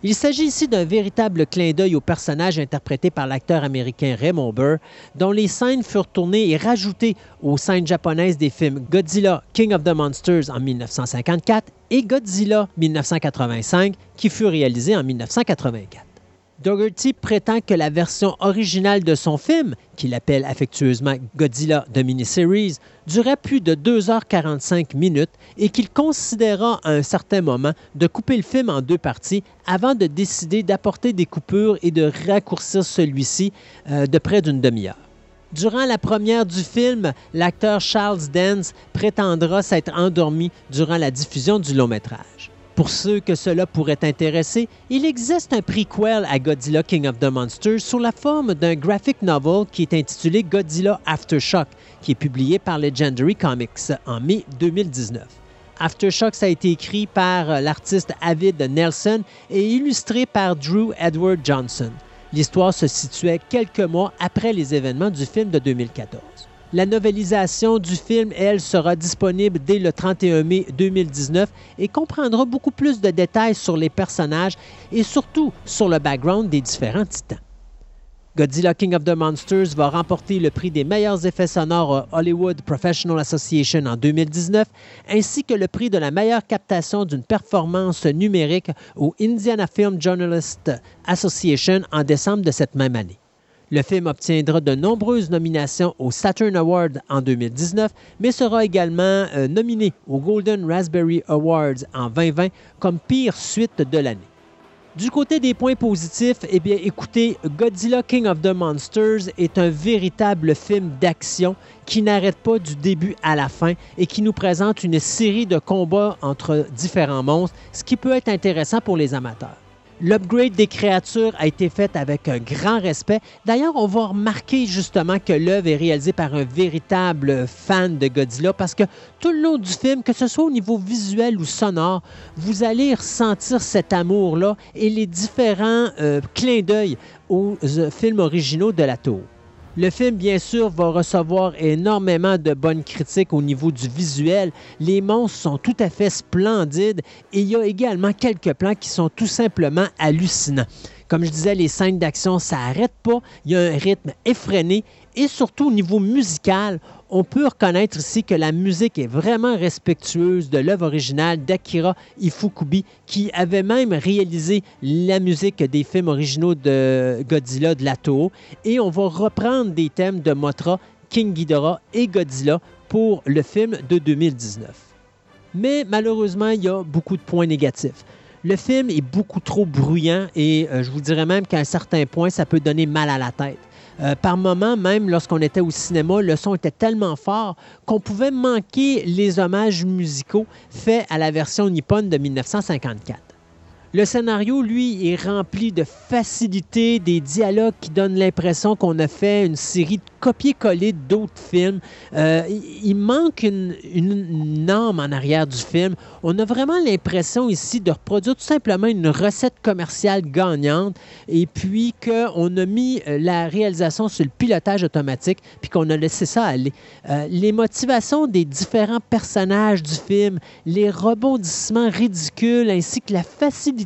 Il s'agit ici d'un véritable clin d'œil au personnage interprété par l'acteur américain Raymond Burr, dont les scènes furent tournées et rajoutées aux scènes japonaises des films Godzilla King of the Monsters en 1954 et Godzilla 1985 qui fut réalisé en 1984. Dougherty prétend que la version originale de son film, qu'il appelle affectueusement Godzilla The Miniseries, durait plus de 2h45 minutes et qu'il considéra à un certain moment de couper le film en deux parties avant de décider d'apporter des coupures et de raccourcir celui-ci euh, de près d'une demi-heure. Durant la première du film, l'acteur Charles Dance prétendra s'être endormi durant la diffusion du long métrage. Pour ceux que cela pourrait intéresser, il existe un prequel à Godzilla King of the Monsters sous la forme d'un graphic novel qui est intitulé Godzilla Aftershock, qui est publié par Legendary Comics en mai 2019. Aftershock a été écrit par l'artiste Avid Nelson et illustré par Drew Edward Johnson. L'histoire se situait quelques mois après les événements du film de 2014. La novelisation du film, elle, sera disponible dès le 31 mai 2019 et comprendra beaucoup plus de détails sur les personnages et surtout sur le background des différents titans. Godzilla King of the Monsters va remporter le prix des meilleurs effets sonores au Hollywood Professional Association en 2019, ainsi que le prix de la meilleure captation d'une performance numérique au Indiana Film Journalist Association en décembre de cette même année. Le film obtiendra de nombreuses nominations au Saturn Award en 2019, mais sera également euh, nominé au Golden Raspberry Awards en 2020 comme pire suite de l'année. Du côté des points positifs, eh bien, écoutez, Godzilla King of the Monsters est un véritable film d'action qui n'arrête pas du début à la fin et qui nous présente une série de combats entre différents monstres, ce qui peut être intéressant pour les amateurs. L'upgrade des créatures a été fait avec un grand respect. D'ailleurs, on va remarquer justement que l'œuvre est réalisée par un véritable fan de Godzilla parce que tout le long du film, que ce soit au niveau visuel ou sonore, vous allez ressentir cet amour-là et les différents euh, clins d'œil aux euh, films originaux de la tour. Le film, bien sûr, va recevoir énormément de bonnes critiques au niveau du visuel. Les monstres sont tout à fait splendides et il y a également quelques plans qui sont tout simplement hallucinants. Comme je disais, les scènes d'action, ça n'arrête pas. Il y a un rythme effréné et surtout au niveau musical, on peut reconnaître ici que la musique est vraiment respectueuse de l'œuvre originale d'Akira Ifukubi, qui avait même réalisé la musique des films originaux de Godzilla de la Toho. Et on va reprendre des thèmes de Mothra, King Ghidorah et Godzilla pour le film de 2019. Mais malheureusement, il y a beaucoup de points négatifs. Le film est beaucoup trop bruyant et euh, je vous dirais même qu'à un certain point, ça peut donner mal à la tête. Euh, par moments, même lorsqu'on était au cinéma, le son était tellement fort qu'on pouvait manquer les hommages musicaux faits à la version nippone de 1954. Le scénario, lui, est rempli de facilité, des dialogues qui donnent l'impression qu'on a fait une série de copier-coller d'autres films. Euh, il manque une, une, norme en arrière du film. On a vraiment l'impression ici de reproduire tout simplement une recette commerciale gagnante et puis qu'on a mis euh, la réalisation sur le pilotage automatique puis qu'on a laissé ça aller. Euh, les motivations des différents personnages du film, les rebondissements ridicules ainsi que la facilité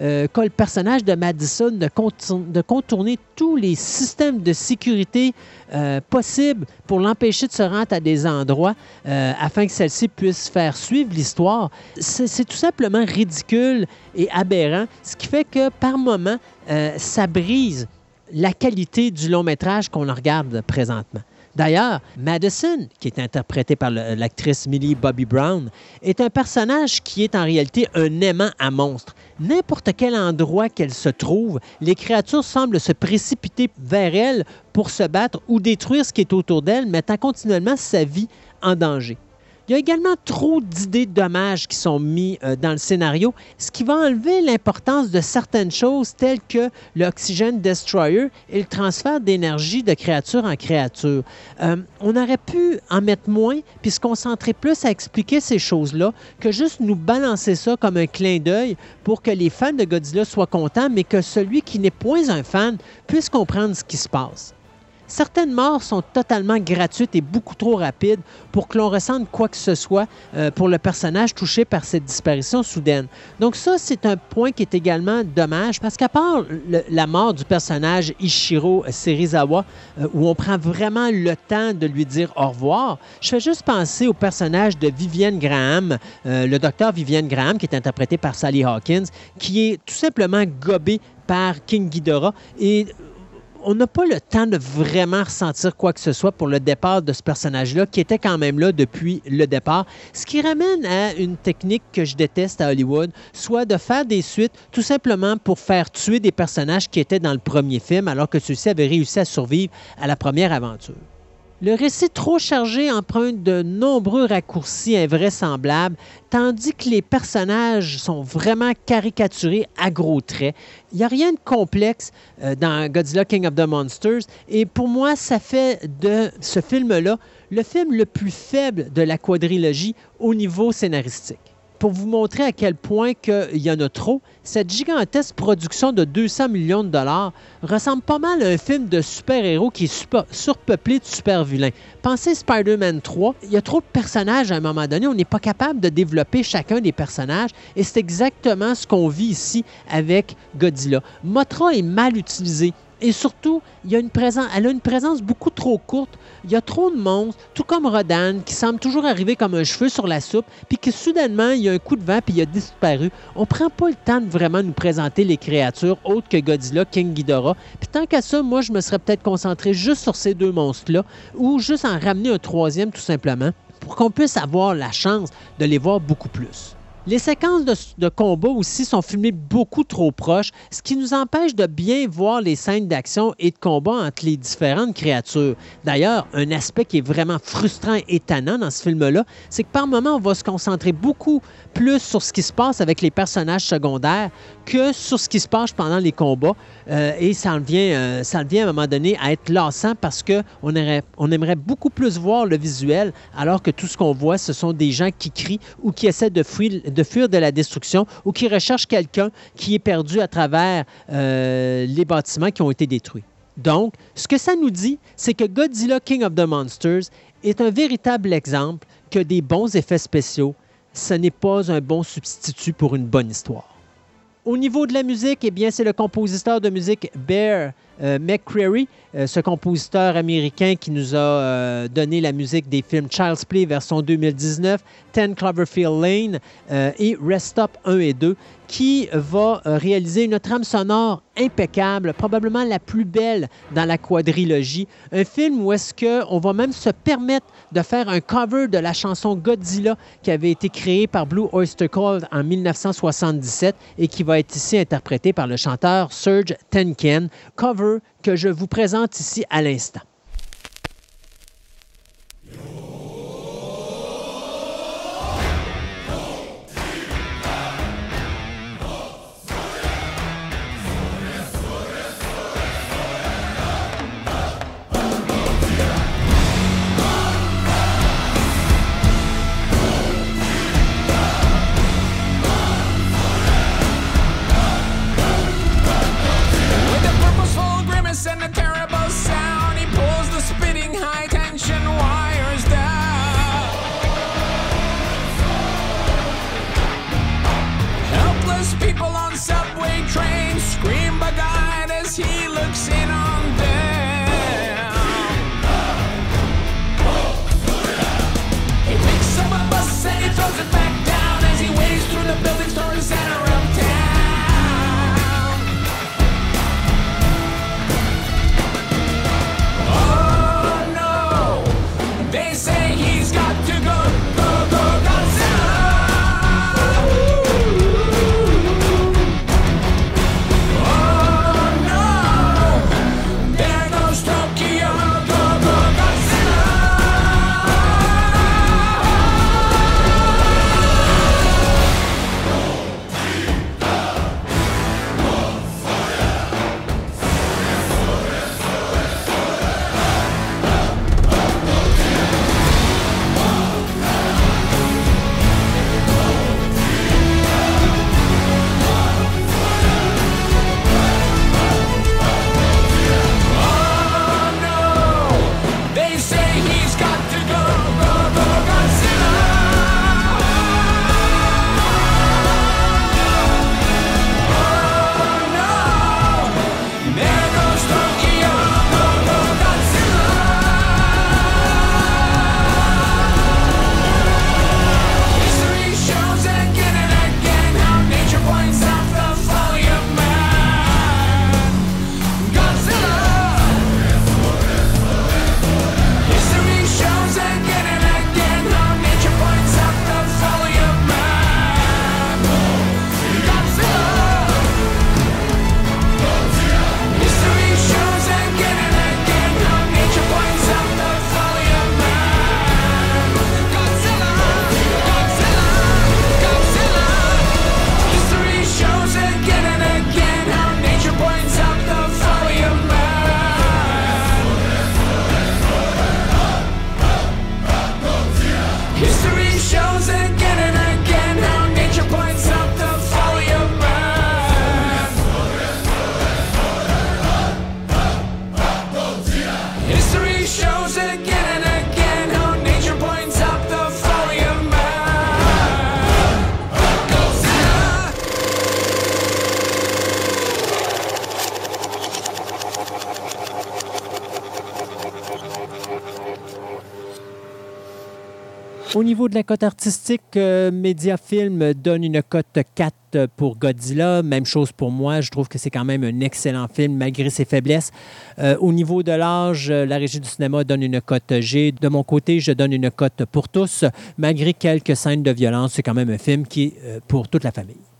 euh, qu'a le personnage de Madison de, contourner tous les systèmes de sécurité euh, possibles pour l'empêcher de se rendre à des endroits euh, afin que celle-ci puisse faire suivre l'histoire. C'est tout simplement ridicule et aberrant, ce qui fait que par moment, euh, ça brise la qualité du long métrage qu'on regarde présentement. D'ailleurs, Madison, qui est interprétée par l'actrice Millie Bobby Brown, est un personnage qui est en réalité un aimant à monstre. N'importe quel endroit qu'elle se trouve, les créatures semblent se précipiter vers elle pour se battre ou détruire ce qui est autour d'elle, mettant continuellement sa vie en danger. Il y a également trop d'idées dommages qui sont mis euh, dans le scénario, ce qui va enlever l'importance de certaines choses telles que l'oxygène destroyer et le transfert d'énergie de créature en créature. Euh, on aurait pu en mettre moins puis se concentrer plus à expliquer ces choses-là que juste nous balancer ça comme un clin d'œil pour que les fans de Godzilla soient contents, mais que celui qui n'est point un fan puisse comprendre ce qui se passe. Certaines morts sont totalement gratuites et beaucoup trop rapides pour que l'on ressente quoi que ce soit euh, pour le personnage touché par cette disparition soudaine. Donc ça, c'est un point qui est également dommage parce qu'à part la mort du personnage Ishiro Serizawa, euh, où on prend vraiment le temps de lui dire au revoir, je fais juste penser au personnage de Vivienne Graham, euh, le docteur Vivienne Graham, qui est interprété par Sally Hawkins, qui est tout simplement gobé par King Ghidorah. Et on n'a pas le temps de vraiment ressentir quoi que ce soit pour le départ de ce personnage-là, qui était quand même là depuis le départ. Ce qui ramène à une technique que je déteste à Hollywood, soit de faire des suites tout simplement pour faire tuer des personnages qui étaient dans le premier film, alors que ceux-ci avaient réussi à survivre à la première aventure. Le récit trop chargé emprunte de nombreux raccourcis invraisemblables, tandis que les personnages sont vraiment caricaturés à gros traits. Il n'y a rien de complexe euh, dans Godzilla King of the Monsters, et pour moi, ça fait de ce film-là le film le plus faible de la quadrilogie au niveau scénaristique pour vous montrer à quel point il y en a trop, cette gigantesque production de 200 millions de dollars ressemble pas mal à un film de super-héros qui est surpeuplé de super-vilains. Pensez Spider-Man 3, il y a trop de personnages à un moment donné, on n'est pas capable de développer chacun des personnages et c'est exactement ce qu'on vit ici avec Godzilla. Motra est mal utilisé. Et surtout, elle a une présence beaucoup trop courte. Il y a trop de monstres, tout comme Rodan, qui semble toujours arriver comme un cheveu sur la soupe, puis que soudainement, il y a un coup de vent, puis il a disparu. On prend pas le temps de vraiment nous présenter les créatures autres que Godzilla, King Ghidorah. Puis tant qu'à ça, moi, je me serais peut-être concentré juste sur ces deux monstres-là, ou juste en ramener un troisième, tout simplement, pour qu'on puisse avoir la chance de les voir beaucoup plus. Les séquences de, combat aussi sont filmées beaucoup trop proches, ce qui nous empêche de bien voir les scènes d'action et de combat entre les différentes créatures. D'ailleurs, un aspect qui est vraiment frustrant et étonnant dans ce film-là, c'est que par moments, on va se concentrer beaucoup plus sur ce qui se passe avec les personnages secondaires que sur ce qui se passe pendant les combats. Euh, et ça devient, euh, à un moment donné à être lassant parce qu'on on aimerait beaucoup plus voir le visuel alors que tout ce qu'on voit, ce sont des gens qui crient ou qui essaient de fuir de, fuir de la destruction ou qui recherchent quelqu'un qui est perdu à travers euh, les bâtiments qui ont été détruits. Donc, ce que ça nous dit, c'est que Godzilla King of the Monsters est un véritable exemple que des bons effets spéciaux, ce n'est pas un bon substitut pour une bonne histoire. Au niveau de la musique, eh bien, c'est le compositeur de musique Bear euh, McCreary, euh, ce compositeur américain qui nous a euh, donné la musique des films Child's Play version 2019, 10 Cloverfield Lane et Rest Stop 1 et 2, qui va réaliser une trame sonore impeccable, probablement la plus belle dans la quadrilogie. Un film où est-ce qu'on va même se permettre de faire un cover de la chanson Godzilla qui avait été créée par Blue Oyster Cult en 1977 et qui va être ici interprétée par le chanteur Serge Tenken. Que je vous présente ici à l'instant. She Au niveau de la cote artistique, euh, Mediafilm donne une cote 4 pour Godzilla. Même chose pour moi. Je trouve que c'est quand même un excellent film malgré ses faiblesses. Euh, au niveau de l'âge, euh, la régie du cinéma donne une cote G. De mon côté, je donne une cote pour tous. Malgré quelques scènes de violence, c'est quand même un film qui est euh, pour toute la famille.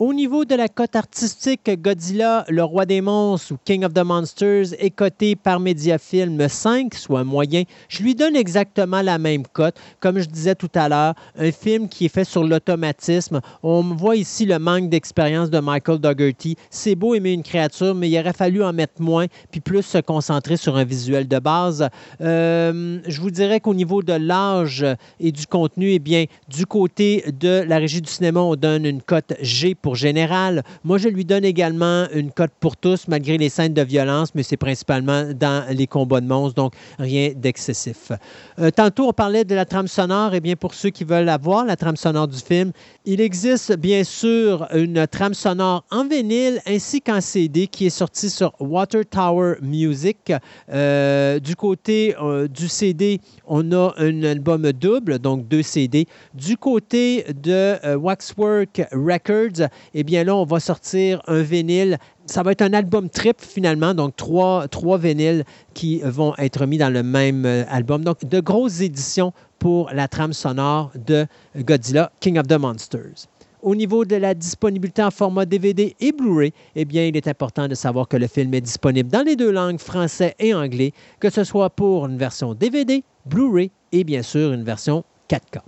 Au niveau de la cote artistique, Godzilla, le roi des monstres ou King of the Monsters est coté par Mediafilm 5, soit moyen. Je lui donne exactement la même cote. Comme je disais tout à l'heure, un film qui est fait sur l'automatisme. On voit ici le manque d'expérience de Michael Dougherty. C'est beau aimer une créature, mais il aurait fallu en mettre moins puis plus se concentrer sur un visuel de base. Euh, je vous dirais qu'au niveau de l'âge et du contenu, eh bien, du côté de la régie du cinéma, on donne une cote G pour général. Moi, je lui donne également une cote pour tous, malgré les scènes de violence, mais c'est principalement dans les combats de monstres, donc rien d'excessif. Euh, tantôt, on parlait de la trame sonore. Eh bien, pour ceux qui veulent avoir la trame sonore du film, il existe bien sûr une trame sonore en vinyle ainsi qu'en CD qui est sortie sur Water Tower Music. Euh, du côté euh, du CD, on a un album double, donc deux CD. Du côté de Waxwork Records, eh bien là, on va sortir un vinyle. Ça va être un album trip finalement, donc trois, trois vinyles qui vont être mis dans le même euh, album. Donc, de grosses éditions pour la trame sonore de Godzilla, King of the Monsters. Au niveau de la disponibilité en format DVD et Blu-ray, eh bien, il est important de savoir que le film est disponible dans les deux langues, français et anglais, que ce soit pour une version DVD, Blu-ray et bien sûr une version 4K.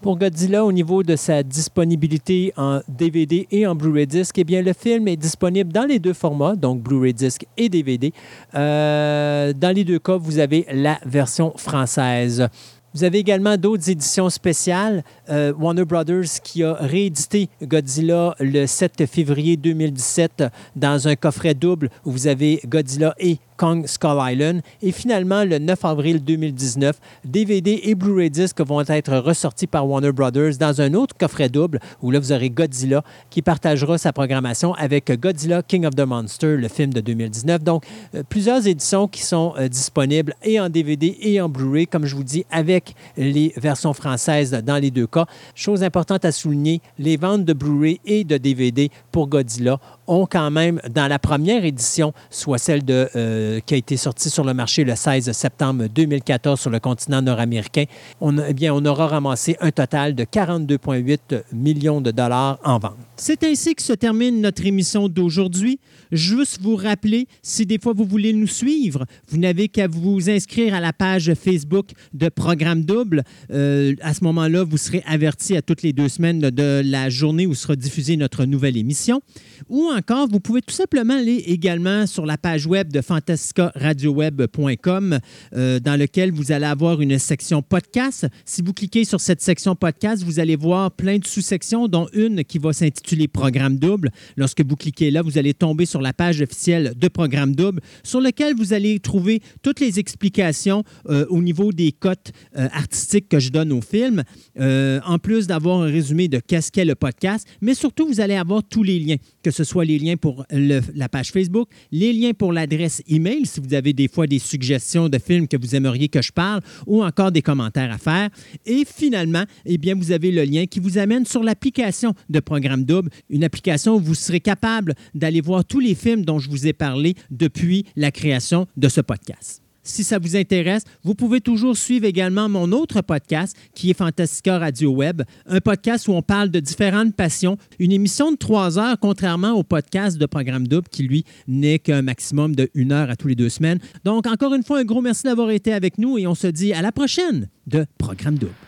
Pour Godzilla, au niveau de sa disponibilité en DVD et en Blu-ray disc, eh bien, le film est disponible dans les deux formats, donc Blu-ray disc et DVD. Euh, dans les deux cas, vous avez la version française. Vous avez également d'autres éditions spéciales. Euh, Warner Brothers qui a réédité Godzilla le 7 février 2017 dans un coffret double où vous avez Godzilla et Kong Skull Island. Et finalement, le 9 avril 2019, DVD et Blu-ray disc vont être ressortis par Warner Brothers dans un autre coffret double où là, vous aurez Godzilla qui partagera sa programmation avec Godzilla King of the Monster, le film de 2019. Donc, euh, plusieurs éditions qui sont euh, disponibles et en DVD et en Blu-ray, comme je vous dis, avec les versions françaises dans les deux cas. Chose importante à souligner, les ventes de Blu-ray et de DVD pour Godzilla ont quand même, dans la première édition, soit celle de, euh, qui a été sortie sur le marché le 16 septembre 2014 sur le continent nord-américain, on, eh bien, on aura ramassé un total de 42,8 millions de dollars en vente. C'est ainsi que se termine notre émission d'aujourd'hui. Juste vous rappeler, si des fois vous voulez nous suivre, vous n'avez qu'à vous inscrire à la page Facebook de Programme Double. Euh, à ce moment-là, vous serez averti à toutes les deux semaines de la journée où sera diffusée notre nouvelle émission. Ou encore, vous pouvez tout simplement aller également sur la page web de fantascaradioweb.com euh, dans lequel vous allez avoir une section podcast. Si vous cliquez sur cette section podcast, vous allez voir plein de sous-sections, dont une qui va s'intituler Programme double. Lorsque vous cliquez là, vous allez tomber sur la page officielle de Programme double, sur lequel vous allez trouver toutes les explications euh, au niveau des cotes euh, artistiques que je donne au film, euh, en plus d'avoir un résumé de qu'est-ce qu'est le podcast, mais surtout, vous allez avoir tous les liens, que ce soit les liens pour la page Facebook, les liens pour l'adresse email, si vous avez des fois des suggestions de films que vous aimeriez que je parle, ou encore des commentaires à faire. Et finalement, eh bien, vous avez le lien qui vous amène sur l'application de Programme Une application où vous serez capable d'aller voir tous les films dont je vous ai parlé depuis la création de ce podcast. Si ça vous intéresse, vous pouvez toujours suivre également mon autre podcast qui est Fantastica Radio Web, un podcast où on parle de différentes passions, une émission de trois heures, contrairement au podcast de Programme Double qui, lui, n'est qu'un maximum de une heure à tous les deux semaines. Donc, encore une fois, un gros merci d'avoir été avec nous et on se dit à la prochaine de Programme Double.